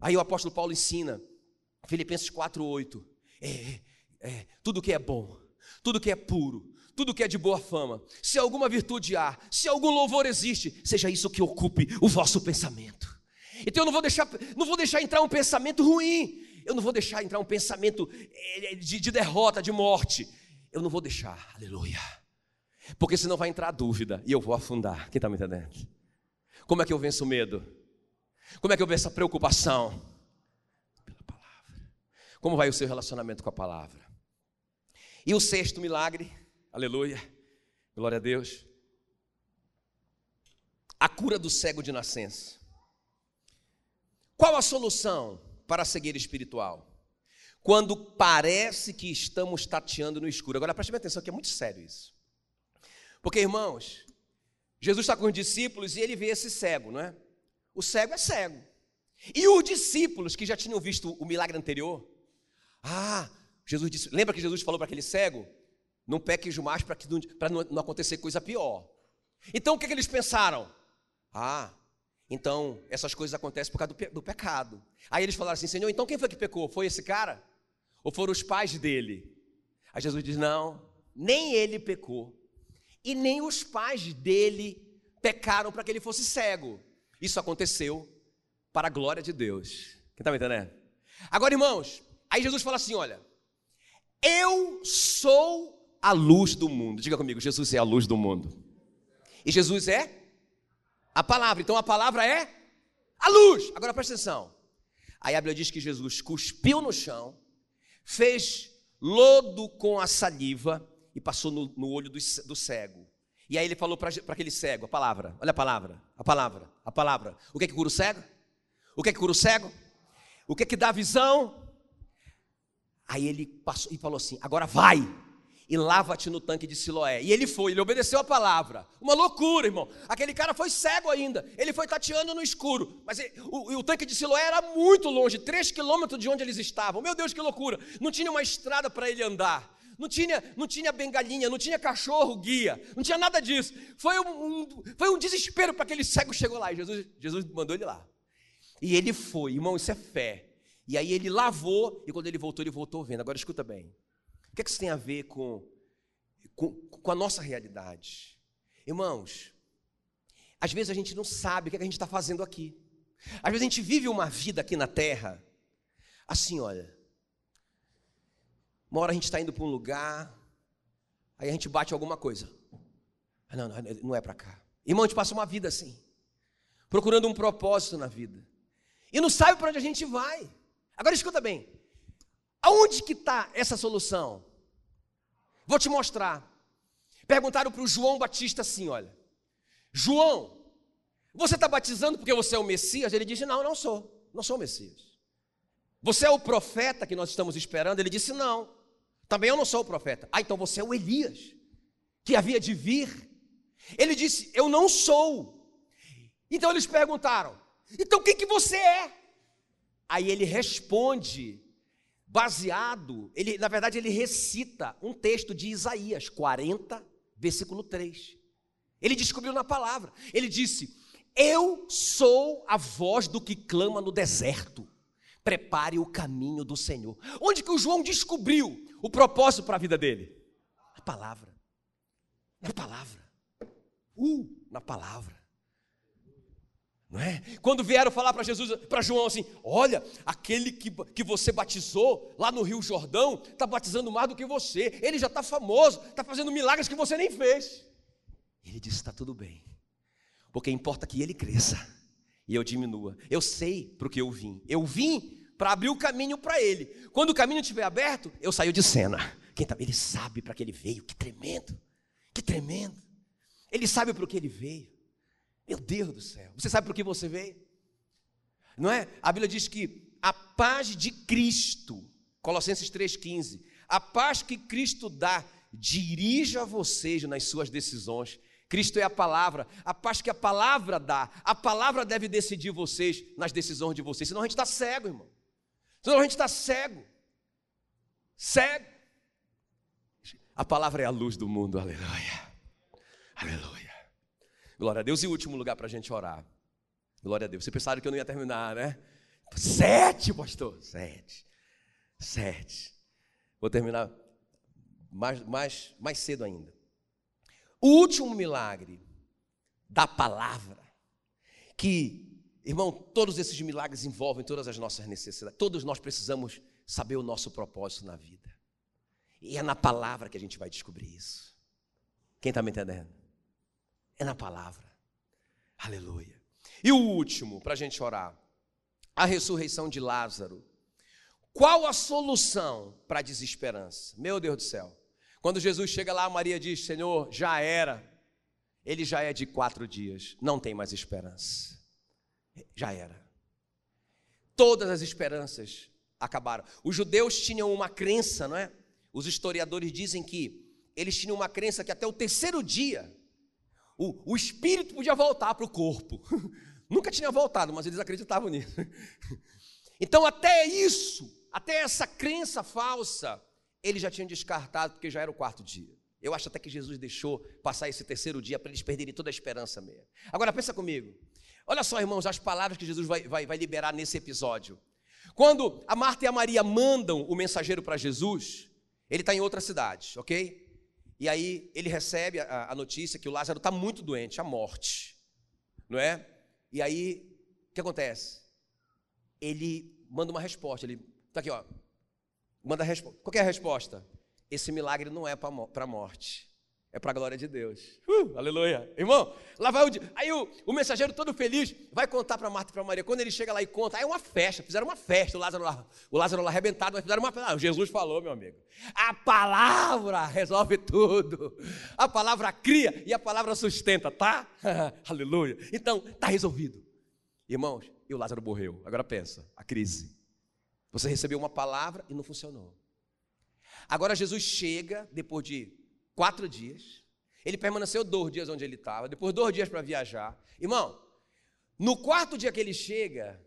A: Aí o apóstolo Paulo ensina, Filipenses 4,8. É, é, tudo que é bom, tudo que é puro, tudo que é de boa fama, se alguma virtude há, se algum louvor existe, seja isso que ocupe o vosso pensamento. Então eu não vou deixar, não vou deixar entrar um pensamento ruim, eu não vou deixar entrar um pensamento eh, de, de derrota, de morte. Eu não vou deixar, aleluia. Porque senão vai entrar a dúvida e eu vou afundar. Quem está me entendendo? Como é que eu venço o medo? Como é que eu venço a preocupação? Pela palavra. Como vai o seu relacionamento com a palavra? E o sexto milagre, aleluia, glória a Deus. A cura do cego de nascença. Qual a solução para a cegueira espiritual? Quando parece que estamos tateando no escuro. Agora preste atenção que é muito sério isso. Porque, irmãos, Jesus está com os discípulos e ele vê esse cego, não é? O cego é cego. E os discípulos que já tinham visto o milagre anterior, ah, Jesus disse, lembra que Jesus falou para aquele cego? Não peques mais para não, não, acontecer coisa pior. Então o que, que eles pensaram? Ah, então, essas coisas acontecem por causa do, do, pecado. Aí eles falaram assim: Senhor, então quem foi que pecou? Foi esse cara? Ou foram os pais dele? Aí Jesus diz: Não, nem ele pecou. E nem os pais dele pecaram para que ele fosse cego. Isso aconteceu para a glória de Deus. Quem está me entendendo? Agora, irmãos, aí Jesus fala assim: Olha, eu sou a luz do mundo. Diga comigo: Jesus é a luz do mundo. E Jesus é a palavra. Então a palavra é a luz. Agora presta atenção. Aí a Bíblia diz que Jesus cuspiu no chão, fez lodo com a saliva e passou no, no olho do, do, cego. E aí ele falou para aquele cego, a palavra, olha a palavra, a palavra, a palavra. O que é que cura o cego? O que é que cura o cego? O que é que dá visão? Aí ele passou e falou assim: agora vai e lava-te no tanque de Siloé. E ele foi, ele obedeceu a palavra. Uma loucura, irmão. Aquele cara foi cego ainda. Ele foi tateando no escuro. Mas ele, o, o, tanque de Siloé era muito longe, três quilômetros de onde eles estavam. Meu Deus, que loucura. Não tinha uma estrada para ele andar. Não tinha, não tinha bengalinha, não tinha cachorro guia, não tinha nada disso. Foi um, um foi um desespero para aquele cego chegou lá. E Jesus, Jesus mandou ele lá. E ele foi, irmão, isso é fé. E aí ele lavou, e quando ele voltou, ele voltou vendo. Agora escuta bem que, é que isso tem a ver com, com, com a nossa realidade? Irmãos, às vezes a gente não sabe o que, é que a gente está fazendo aqui. Às vezes a gente vive uma vida aqui na terra, assim, olha. Uma hora a gente está indo para um lugar, aí a gente bate alguma coisa. Ah, não, não, não é para cá. Irmão, a gente passa uma vida assim, procurando um propósito na vida. E não sabe para onde a gente vai. Agora escuta bem. Aonde que está essa solução? Vou te mostrar. Perguntaram para o João Batista assim: olha, João, você está batizando porque você é o Messias? Ele disse: não, não sou, não sou o Messias. Você é o profeta que nós estamos esperando? Ele disse: não, também eu não sou o profeta. Ah, então você é o Elias, que havia de vir. Ele disse: eu não sou. Então eles perguntaram: então quem que você é? Aí ele responde baseado, ele, na verdade, ele recita um texto de Isaías 40, versículo 3. Ele descobriu na palavra. Ele disse: Eu sou a voz do que clama no deserto. Prepare o caminho do Senhor. Onde que o João descobriu o propósito para a vida dele? Na palavra. Na palavra. Uh, na palavra. Não é? Quando vieram falar para Jesus, para João assim: olha, aquele que, que você batizou lá no Rio Jordão está batizando mais do que você, ele já está famoso, está fazendo milagres que você nem fez. Ele disse: está tudo bem, porque importa que ele cresça e eu diminua. Eu sei para o que eu vim, eu vim para abrir o caminho para ele. Quando o caminho estiver aberto, eu saio de cena. Quem tá, ele sabe para que ele veio, que tremendo, que tremendo. Ele sabe para o que ele veio. Meu Deus do céu. Você sabe por que você veio? Não é? A Bíblia diz que a paz de Cristo, Colossenses 3,15, a paz que Cristo dá, dirija vocês nas suas decisões. Cristo é a palavra, a paz que a palavra dá, a palavra deve decidir vocês nas decisões de vocês, senão a gente está cego, irmão. Senão a gente está cego. Cego. A palavra é a luz do mundo, aleluia. Aleluia. Glória a Deus. E último lugar para a gente orar. Glória a Deus. Você pensaram que eu não ia terminar, né? Sete, pastor. Sete. Sete. Vou terminar mais, mais, mais cedo ainda. O último milagre da palavra, que, irmão, todos esses milagres envolvem todas as nossas necessidades. Todos nós precisamos saber o nosso propósito na vida. E é na palavra que a gente vai descobrir isso. Quem está me entendendo? É na palavra. Aleluia. E o último, para a gente orar, a ressurreição de Lázaro. Qual a solução para a desesperança? Meu Deus do céu. Quando Jesus chega lá, Maria diz: Senhor, já era. Ele já é de quatro dias, não tem mais esperança. Já era. Todas as esperanças acabaram. Os judeus tinham uma crença, não é? Os historiadores dizem que eles tinham uma crença que até o terceiro dia o, o espírito podia voltar para o corpo. [LAUGHS] Nunca tinha voltado, mas eles acreditavam nisso. [LAUGHS] Então, até isso, até essa crença falsa, eles já tinham descartado, porque já era o quarto dia. Eu acho até que Jesus deixou passar esse terceiro dia para eles perderem toda a esperança mesmo. Agora, pensa comigo. Olha só, irmãos, as palavras que Jesus vai, vai, vai liberar nesse episódio. Quando a Marta e a Maria mandam o mensageiro para Jesus, ele está em outra cidade, ok? E aí ele recebe a, a notícia que o Lázaro está muito doente, a morte, não é? E aí, o que acontece? Ele manda uma resposta, ele está aqui, ó, manda resposta. Qual é a resposta? Esse milagre não é para a morte, é para a glória de Deus. Uh, aleluia. Irmão, lá vai o dia. Aí o, o mensageiro todo feliz vai contar para Marta e para Maria. Quando ele chega lá e conta, aí é uma festa, fizeram uma festa. O Lázaro lá, o Lázaro lá arrebentado, mas fizeram uma festa. Ah, Jesus falou, meu amigo. A palavra resolve tudo. A palavra cria e a palavra sustenta, tá? [LAUGHS] aleluia. Então, tá resolvido. Irmãos, e o Lázaro morreu. Agora pensa, a crise. Você recebeu uma palavra e não funcionou. Agora Jesus chega, depois de quatro dias. Ele permaneceu dois dias onde ele estava, depois dois dias para viajar. Irmão, no quarto dia que ele chega,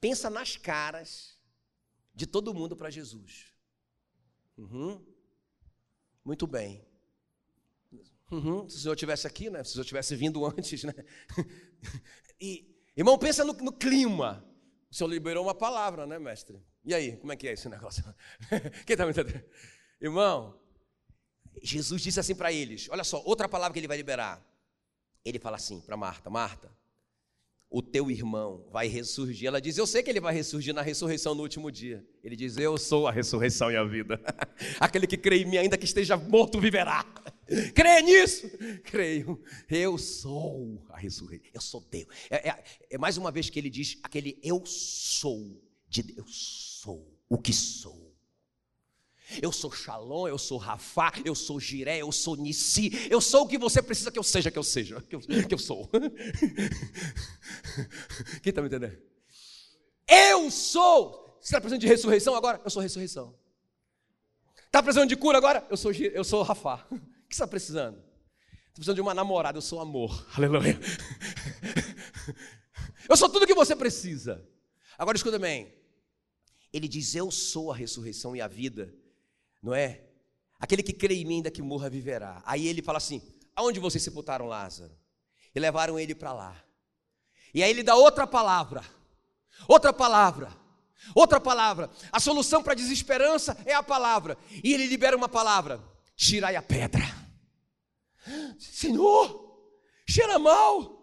A: pensa nas caras de todo mundo para Jesus. Uhum. Muito bem. Uhum. Se o senhor tivesse aqui, né? Se o senhor tivesse vindo antes, né? [LAUGHS] E, irmão, pensa no, no clima. O senhor liberou uma palavra, né, mestre? E aí, como é que é esse negócio? [LAUGHS] Quem está me entendendo? Irmão, Jesus disse assim para eles: olha só, outra palavra que ele vai liberar. Ele fala assim para Marta: Marta, o teu irmão vai ressurgir. Ela diz: Eu sei que ele vai ressurgir na ressurreição no último dia. Ele diz: Eu sou a ressurreição e a vida. [LAUGHS] Aquele que crê em mim, ainda que esteja morto, viverá. [LAUGHS] Crê nisso? [LAUGHS] Creio. Eu sou a ressurreição. Eu sou Deus. É, é, é mais uma vez que ele diz: aquele eu sou de Deus. Eu sou o que sou. Eu sou Shalom, eu sou Rafá, eu sou Jiré, eu sou Nissi, eu sou o que você precisa que eu seja, que eu seja, que eu, que eu sou. [LAUGHS] Quem está me entendendo? Eu sou. Você está precisando de ressurreição agora? Eu sou ressurreição. Está precisando de cura agora? Eu sou, eu sou Rafá. [LAUGHS] O que você está precisando? Está precisando de uma namorada, eu sou amor. [LAUGHS] Aleluia. Eu sou tudo que você precisa. Agora escuta bem. Ele diz: Eu sou a ressurreição e a vida não é? Aquele que crê em mim, ainda que morra, viverá. Aí ele fala assim: aonde vocês sepultaram Lázaro? E levaram ele para lá. E aí ele dá outra palavra, outra palavra, outra palavra. A solução para a desesperança é a palavra. E ele libera uma palavra: tirai a pedra. Senhor, cheira mal.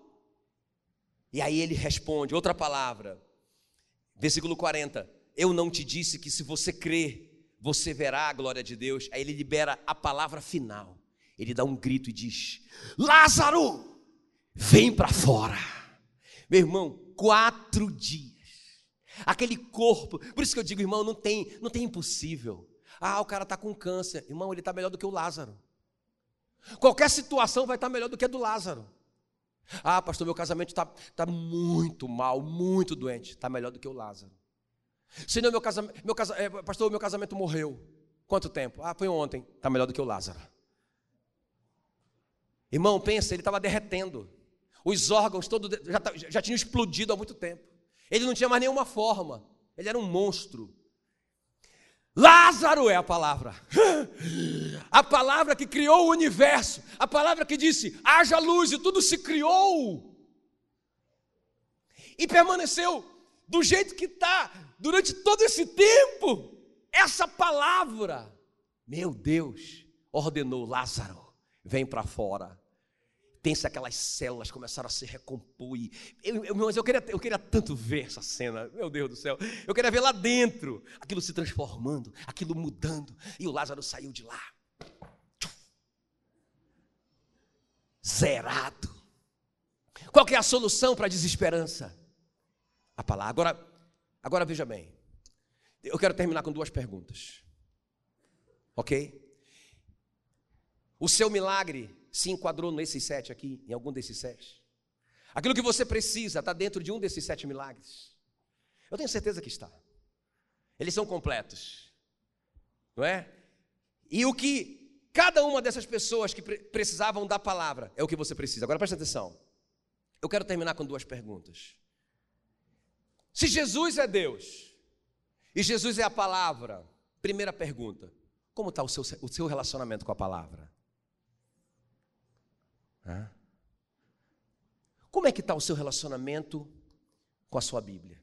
A: E aí ele responde, outra palavra, versículo 40. Eu não te disse que se você crer, você verá a glória de Deus. Aí ele libera a palavra final. Ele dá um grito e diz: Lázaro, vem para fora. Meu irmão, quatro dias. Aquele corpo, por isso que eu digo, irmão, não tem, não tem impossível. Ah, o cara está com câncer. Irmão, ele está melhor do que o Lázaro. Qualquer situação vai estar tá melhor do que a do Lázaro. Ah, pastor, meu casamento está tá muito mal, muito doente. Está melhor do que o Lázaro. Senhor, meu casamento, meu é, pastor, meu casamento morreu. Quanto tempo? Ah, foi ontem. Está melhor do que o Lázaro. Irmão, pensa, ele estava derretendo. Os órgãos todos já, já tinham explodido há muito tempo. Ele não tinha mais nenhuma forma. Ele era um monstro. Lázaro é a palavra. [GASPS] A palavra que criou o universo. A palavra que disse: haja luz e tudo se criou. E permaneceu do jeito que está durante todo esse tempo. essa palavra, meu Deus, ordenou Lázaro, vem para fora. Pensa aquelas células começaram a se recompor. Eu, eu, eu, queria, eu queria tanto ver essa cena, meu Deus do céu. Eu queria ver lá dentro, aquilo se transformando, aquilo mudando. E o Lázaro saiu de lá. Zerado. Qual que é a solução para a desesperança? A palavra. Agora, agora veja bem. Eu quero terminar com duas perguntas. Ok? O seu milagre se enquadrou nesses sete aqui, em algum desses sete? Aquilo que você precisa está dentro de um desses sete milagres? Eu tenho certeza que está. Eles são completos, não é? E o que cada uma dessas pessoas que precisavam da palavra é o que você precisa. Agora presta atenção. Eu quero terminar com duas perguntas. Se Jesus é Deus e Jesus é a palavra, primeira pergunta: como está o seu, o seu relacionamento com a palavra? Como é que está o seu relacionamento com a sua Bíblia?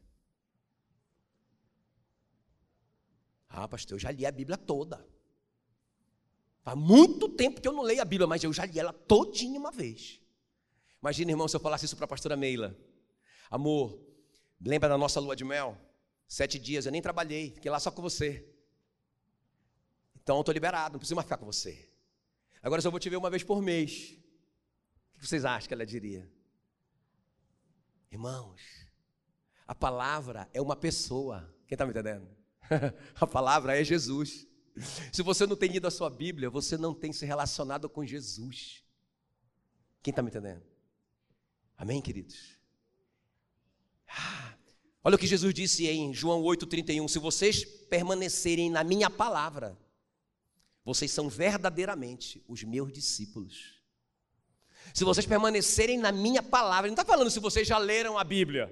A: Ah, pastor, eu já li a Bíblia toda. Faz muito tempo que eu não leio a Bíblia, mas eu já li ela todinha uma vez. Imagina, irmão, se eu falasse isso para a pastora Meila. Amor, lembra da nossa lua de mel? Sete dias, eu nem trabalhei, fiquei lá só com você. Então eu estou liberado, não preciso mais ficar com você. Agora só vou te ver uma vez por mês. O que vocês acham que ela diria? Irmãos, a palavra é uma pessoa. Quem está me entendendo? [LAUGHS] a palavra é Jesus. Se você não tem lido a sua Bíblia, você não tem se relacionado com Jesus. Quem está me entendendo? Amém, queridos? Olha o que Jesus disse em João 8,31: Se vocês permanecerem na minha palavra, vocês são verdadeiramente os meus discípulos. Se vocês permanecerem na minha palavra, ele não está falando se vocês já leram a Bíblia.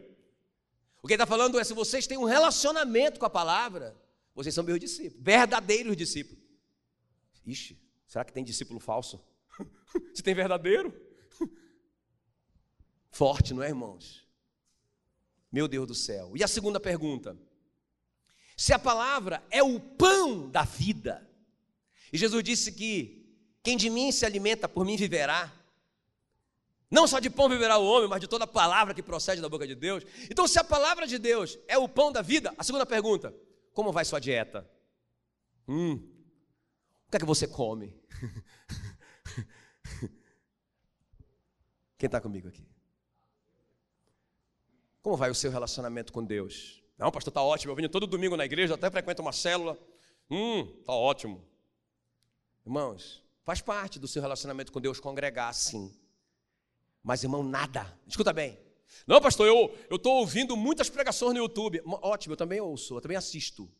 A: O que ele está falando é se vocês têm um relacionamento com a palavra, vocês são meus discípulos, verdadeiros discípulos. Ixi, será que tem discípulo falso? [LAUGHS] se tem verdadeiro? Forte, não é, irmãos? Meu Deus do céu. E a segunda pergunta: se a palavra é o pão da vida, e Jesus disse que quem de mim se alimenta, por mim viverá. Não só de pão viverá o homem, mas de toda palavra que procede da boca de Deus. Então, se a palavra de Deus é o pão da vida, a segunda pergunta: como vai sua dieta? Hum, o que é que você come? [LAUGHS] Quem está comigo aqui? Como vai o seu relacionamento com Deus? Não, pastor, está ótimo. Eu venho todo domingo na igreja, até frequento uma célula. Hum, está ótimo. Irmãos, faz parte do seu relacionamento com Deus congregar, sim. Mas, irmão, nada. Escuta bem. Não, pastor, eu estou ouvindo muitas pregações no YouTube. Ótimo, eu também ouço, eu também assisto.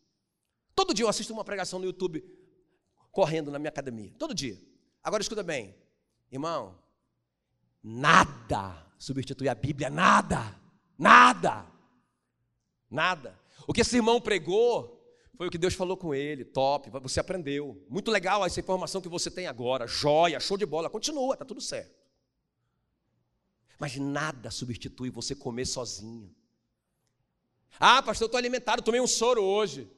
A: Todo dia eu assisto uma pregação no YouTube correndo na minha academia. Todo dia. Agora escuta bem. Irmão, nada substitui a Bíblia, nada. Nada. Nada. O que esse irmão pregou foi o que Deus falou com ele. Top, você aprendeu. Muito legal essa informação que você tem agora. Joia, show de bola. Continua, tá tudo certo. Mas nada substitui você comer sozinho. Ah, pastor, eu estou alimentado, tomei um soro hoje.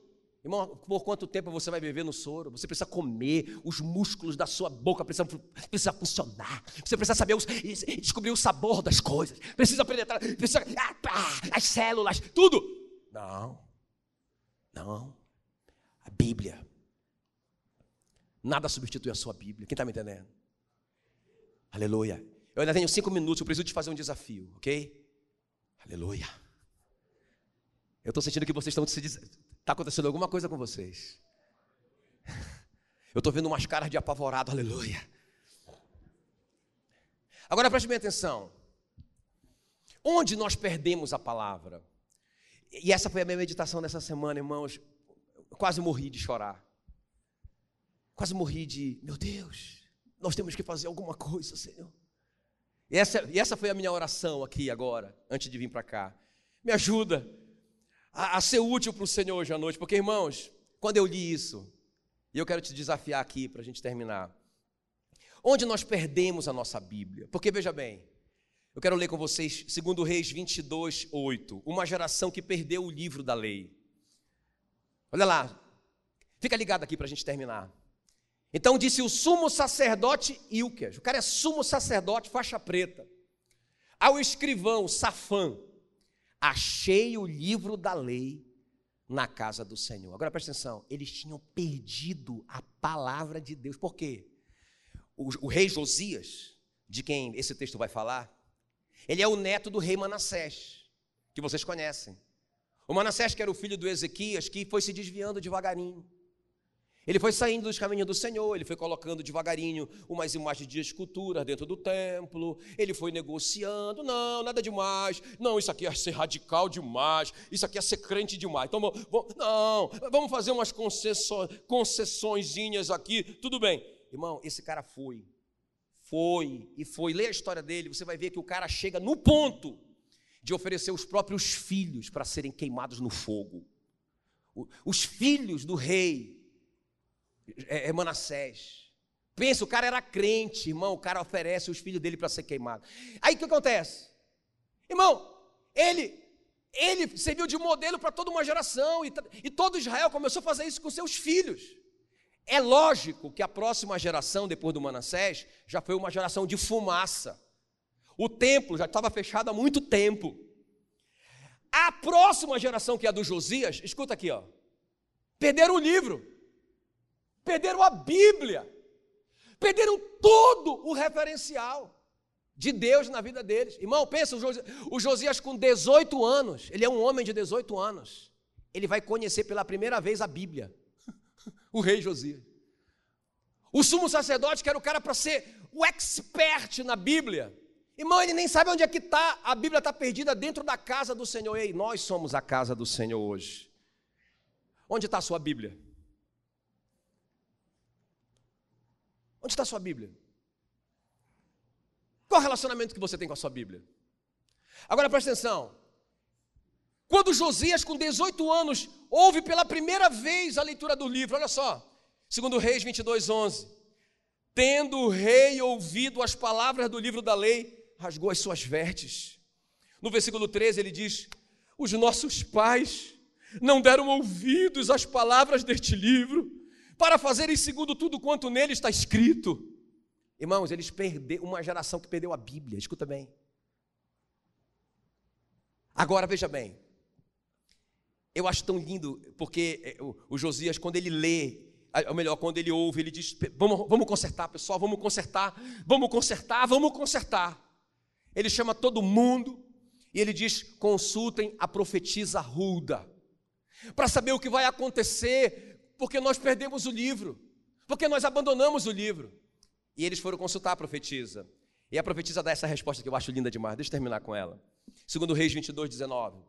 A: Irmão, por quanto tempo você vai viver no soro? Você precisa comer, os músculos da sua boca precisam, precisam funcionar. Você precisa saber, os, descobrir o sabor das coisas. Precisa penetrar, precisa, ah, as células, tudo. Não, não. A Bíblia. Nada substitui a sua Bíblia. Quem está me entendendo? Aleluia. Eu ainda tenho cinco minutos, eu preciso te fazer um desafio, ok? Aleluia. Eu estou sentindo que vocês estão se Está acontecendo alguma coisa com vocês. [LAUGHS] Eu estou vendo umas caras de apavorado, aleluia. Agora preste bem atenção. Onde nós perdemos a palavra? E essa foi a minha meditação dessa semana, irmãos. Eu quase morri de chorar. Quase morri de, meu Deus, nós temos que fazer alguma coisa, Senhor. E essa, e essa foi a minha oração aqui agora, antes de vir para cá. Me ajuda a, a ser útil para o Senhor hoje à noite, porque irmãos, quando eu li isso, e eu quero te desafiar aqui para a gente terminar. Onde nós perdemos a nossa Bíblia? Porque veja bem, eu quero ler com vocês 2 Reis 22, 8. Uma geração que perdeu o livro da lei. Olha lá, Fica ligado aqui para a gente terminar. Então disse o sumo sacerdote Ilquias, o cara é sumo sacerdote, faixa preta, ao escrivão Safã, achei o livro da lei na casa do Senhor. Agora presta atenção, eles tinham perdido a palavra de Deus. Por quê? O, o rei Josias, de quem esse texto vai falar, ele é o neto do rei Manassés, que vocês conhecem. O Manassés, que era o filho do Ezequias, que foi se desviando devagarinho. Ele foi saindo dos caminhos do Senhor, ele foi colocando devagarinho umas imagens de escultura dentro do templo, ele foi negociando, não, nada demais, não, isso aqui é ser radical demais, isso aqui é ser crente demais, então, não, vamos fazer umas concessõezinhas aqui, tudo bem. Irmão, esse cara foi, foi e foi, lê a história dele, você vai ver que o cara chega no ponto de oferecer os próprios filhos para serem queimados no fogo. Os filhos do rei, é, é Manassés. Pensa, o cara era crente, irmão, o cara oferece os filhos dele para ser queimado. Aí o que acontece? Irmão, ele ele serviu de modelo para toda uma geração e, e todo Israel começou a fazer isso com seus filhos. É lógico que a próxima geração, depois do Manassés, já foi uma geração de fumaça. O templo já estava fechado há muito tempo. A próxima geração, que é a do Josias, escuta aqui, ó. Perderam o livro perderam a Bíblia, perderam todo o referencial de Deus na vida deles. Irmão, pensa, o Josias, com 18 anos, ele é um homem de 18 anos, ele vai conhecer pela primeira vez a Bíblia, [LAUGHS] o rei Josias. O sumo sacerdote, que era o cara para ser o expert na Bíblia, Irmão, ele nem sabe onde é que está. A Bíblia está perdida dentro da casa do Senhor. Ei, nós somos a casa do Senhor hoje. Onde está a sua Bíblia? Onde está a sua Bíblia? Qual o relacionamento que você tem com a sua Bíblia? Agora presta atenção. Quando Josias, com 18 anos, ouve pela primeira vez a leitura do livro, olha só, segundo Reis 22, 11. Tendo o rei ouvido as palavras do livro da lei, rasgou as suas vestes. No versículo 13 ele diz: Os nossos pais não deram ouvidos às palavras deste livro, para fazerem segundo tudo quanto nele está escrito. Irmãos, eles perderam uma geração que perdeu a Bíblia, escuta bem. Agora veja bem, eu acho tão lindo, porque é, o, Josias, quando ele lê, ou melhor, quando ele ouve, ele diz: vamos, vamos consertar, pessoal, vamos consertar, vamos consertar, vamos consertar. Ele chama todo mundo e ele diz: consultem a profetisa Ruda, para saber o que vai acontecer porque nós perdemos o livro, porque nós abandonamos o livro. E eles foram consultar a profetisa. E a profetisa dá essa resposta que eu acho linda demais. Deixa eu terminar com ela. Segundo Reis 22, 19.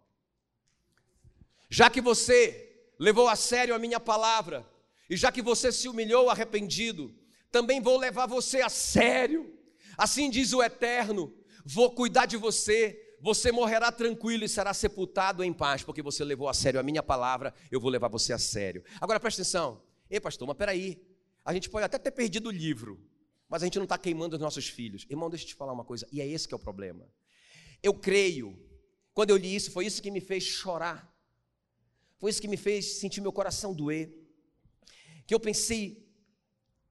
A: Já que você levou a sério a minha palavra, e já que você se humilhou arrependido, também vou levar você a sério. Assim diz o Eterno: vou cuidar de você, você morrerá tranquilo e será sepultado em paz, porque você levou a sério a minha palavra, eu vou levar você a sério. Agora presta atenção. Ei, pastor, mas peraí. A gente pode até ter perdido o livro, mas a gente não está queimando os nossos filhos. Irmão, deixa eu te falar uma coisa, e é esse que é o problema. Eu creio, quando eu li isso, foi isso que me fez chorar. Foi isso que me fez sentir meu coração doer. Que eu pensei,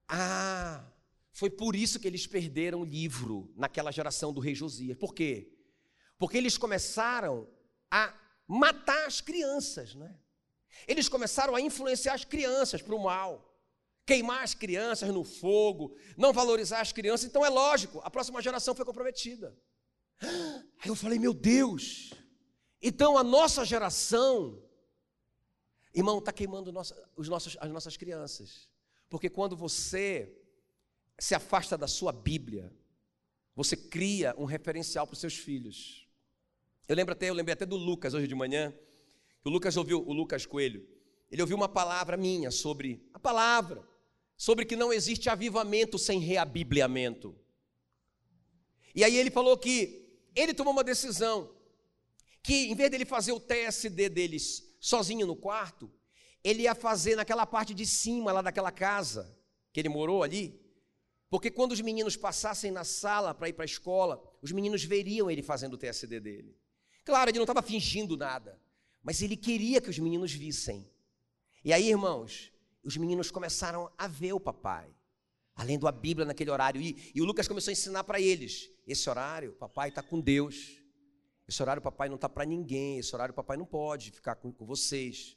A: ah, foi por isso que eles perderam o livro naquela geração do rei Josias. Por quê? Porque eles começaram a matar as crianças, né? Eles começaram a influenciar as crianças para o mal, queimar as crianças no fogo, não valorizar as crianças. Então é lógico, a próxima geração foi comprometida. [GASPS] Aí eu falei, meu Deus, então a nossa geração, irmão, está queimando nossa, os nossos, as nossas crianças. Porque quando você se afasta da sua Bíblia, você cria um referencial para os seus filhos. Eu lembro até, eu lembrei até do Lucas hoje de manhã. O Lucas ouviu, o Lucas Coelho, ele ouviu uma palavra minha sobre a palavra, sobre que não existe avivamento sem reabibliamento. E aí ele falou que ele tomou uma decisão que em vez dele fazer o TSD deles sozinho no quarto, ele ia fazer naquela parte de cima lá daquela casa que ele morou ali, porque quando os meninos passassem na sala para ir para a escola, os meninos veriam ele fazendo o TSD dele. Claro, ele não estava fingindo nada, mas ele queria que os meninos vissem. E aí, irmãos, os meninos começaram a ver o papai, além da Bíblia naquele horário. E, e o Lucas começou a ensinar para eles: esse horário, papai está com Deus. Esse horário, papai não está para ninguém. Esse horário, papai não pode ficar com, com vocês.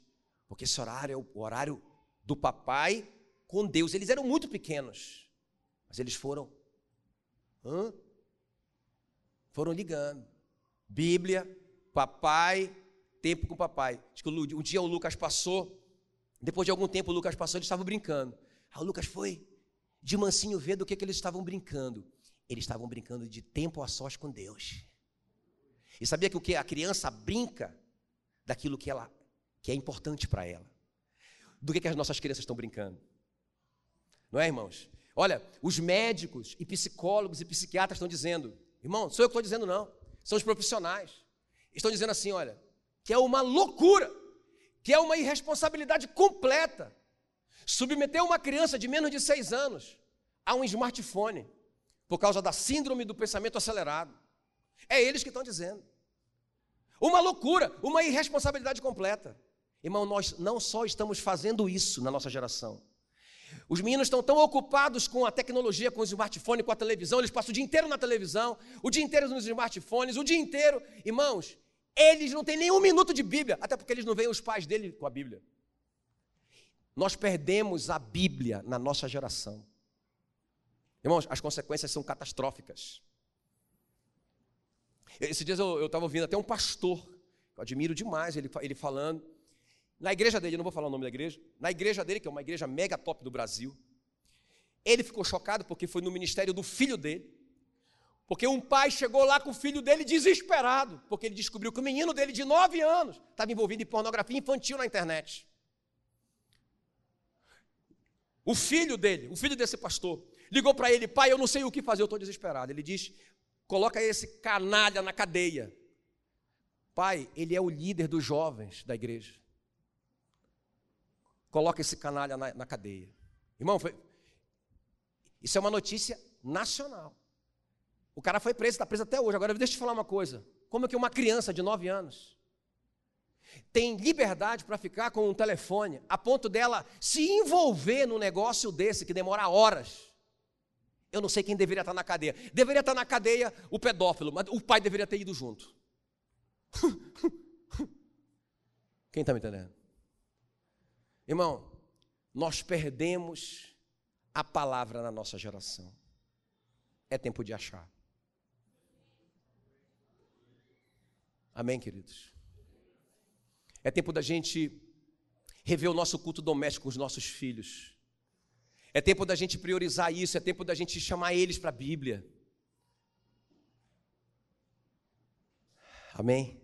A: Porque esse horário é o, o horário do papai com Deus. Eles eram muito pequenos, mas eles foram. Hã? Foram ligando. Bíblia, papai, tempo com papai. Acho que um dia o Lucas passou, depois de algum tempo o Lucas passou, eles estavam brincando. Aí o Lucas foi de mansinho ver do que, que eles estavam brincando. Eles estavam brincando de tempo a sós com Deus. E sabia que o que a criança brinca daquilo que ela que é importante para ela. Do que, que as nossas crianças estão brincando? Não é, irmãos? Olha, os médicos e psicólogos e psiquiatras estão dizendo, irmão, sou eu que estou dizendo não, são os profissionais. Estão dizendo assim, olha, que é uma loucura, que é uma irresponsabilidade completa submeter uma criança de menos de seis anos a um smartphone por causa da síndrome do pensamento acelerado. É eles que estão dizendo. Uma loucura, uma irresponsabilidade completa. Irmão, nós não só estamos fazendo isso na nossa geração. Os meninos estão tão ocupados com a tecnologia, com o smartphone, com a televisão, eles passam o dia inteiro na televisão, o dia inteiro nos smartphones, o dia inteiro. Irmãos, eles não têm nenhum minuto de Bíblia, até porque eles não veem os pais dele com a Bíblia. Nós perdemos a Bíblia na nossa geração. Irmãos, as consequências são catastróficas. Esses dias eu estava ouvindo até um pastor, que eu admiro demais, ele, ele falando, na igreja dele, eu não vou falar o nome da igreja, na igreja dele, que é uma igreja mega top do Brasil, ele ficou chocado porque foi no ministério do filho dele, porque um pai chegou lá com o filho dele desesperado, porque ele descobriu que o menino dele de 9 anos estava envolvido em pornografia infantil na internet. O filho dele, o filho desse pastor, ligou para ele: Pai, eu não sei o que fazer, eu estou desesperado. Ele diz: Coloca esse canalha na cadeia. Pai, ele é o líder dos jovens da igreja. Coloca esse canalha na, na cadeia. Irmão, foi... isso é uma notícia nacional. O cara foi preso, está preso até hoje. Agora, deixa eu te falar uma coisa. Como é que uma criança de 9 anos tem liberdade para ficar com um telefone, a ponto dela se envolver num negócio desse que demora horas? Eu não sei quem deveria estar na cadeia. Deveria estar na cadeia o pedófilo, mas o pai deveria ter ido junto. [LAUGHS] Quem está me entendendo? Irmão, nós perdemos a palavra na nossa geração. É tempo de achar. Amém, queridos? É tempo da gente rever o nosso culto doméstico com os nossos filhos. É tempo da gente priorizar isso, é tempo da gente chamar eles para a Bíblia. Amém?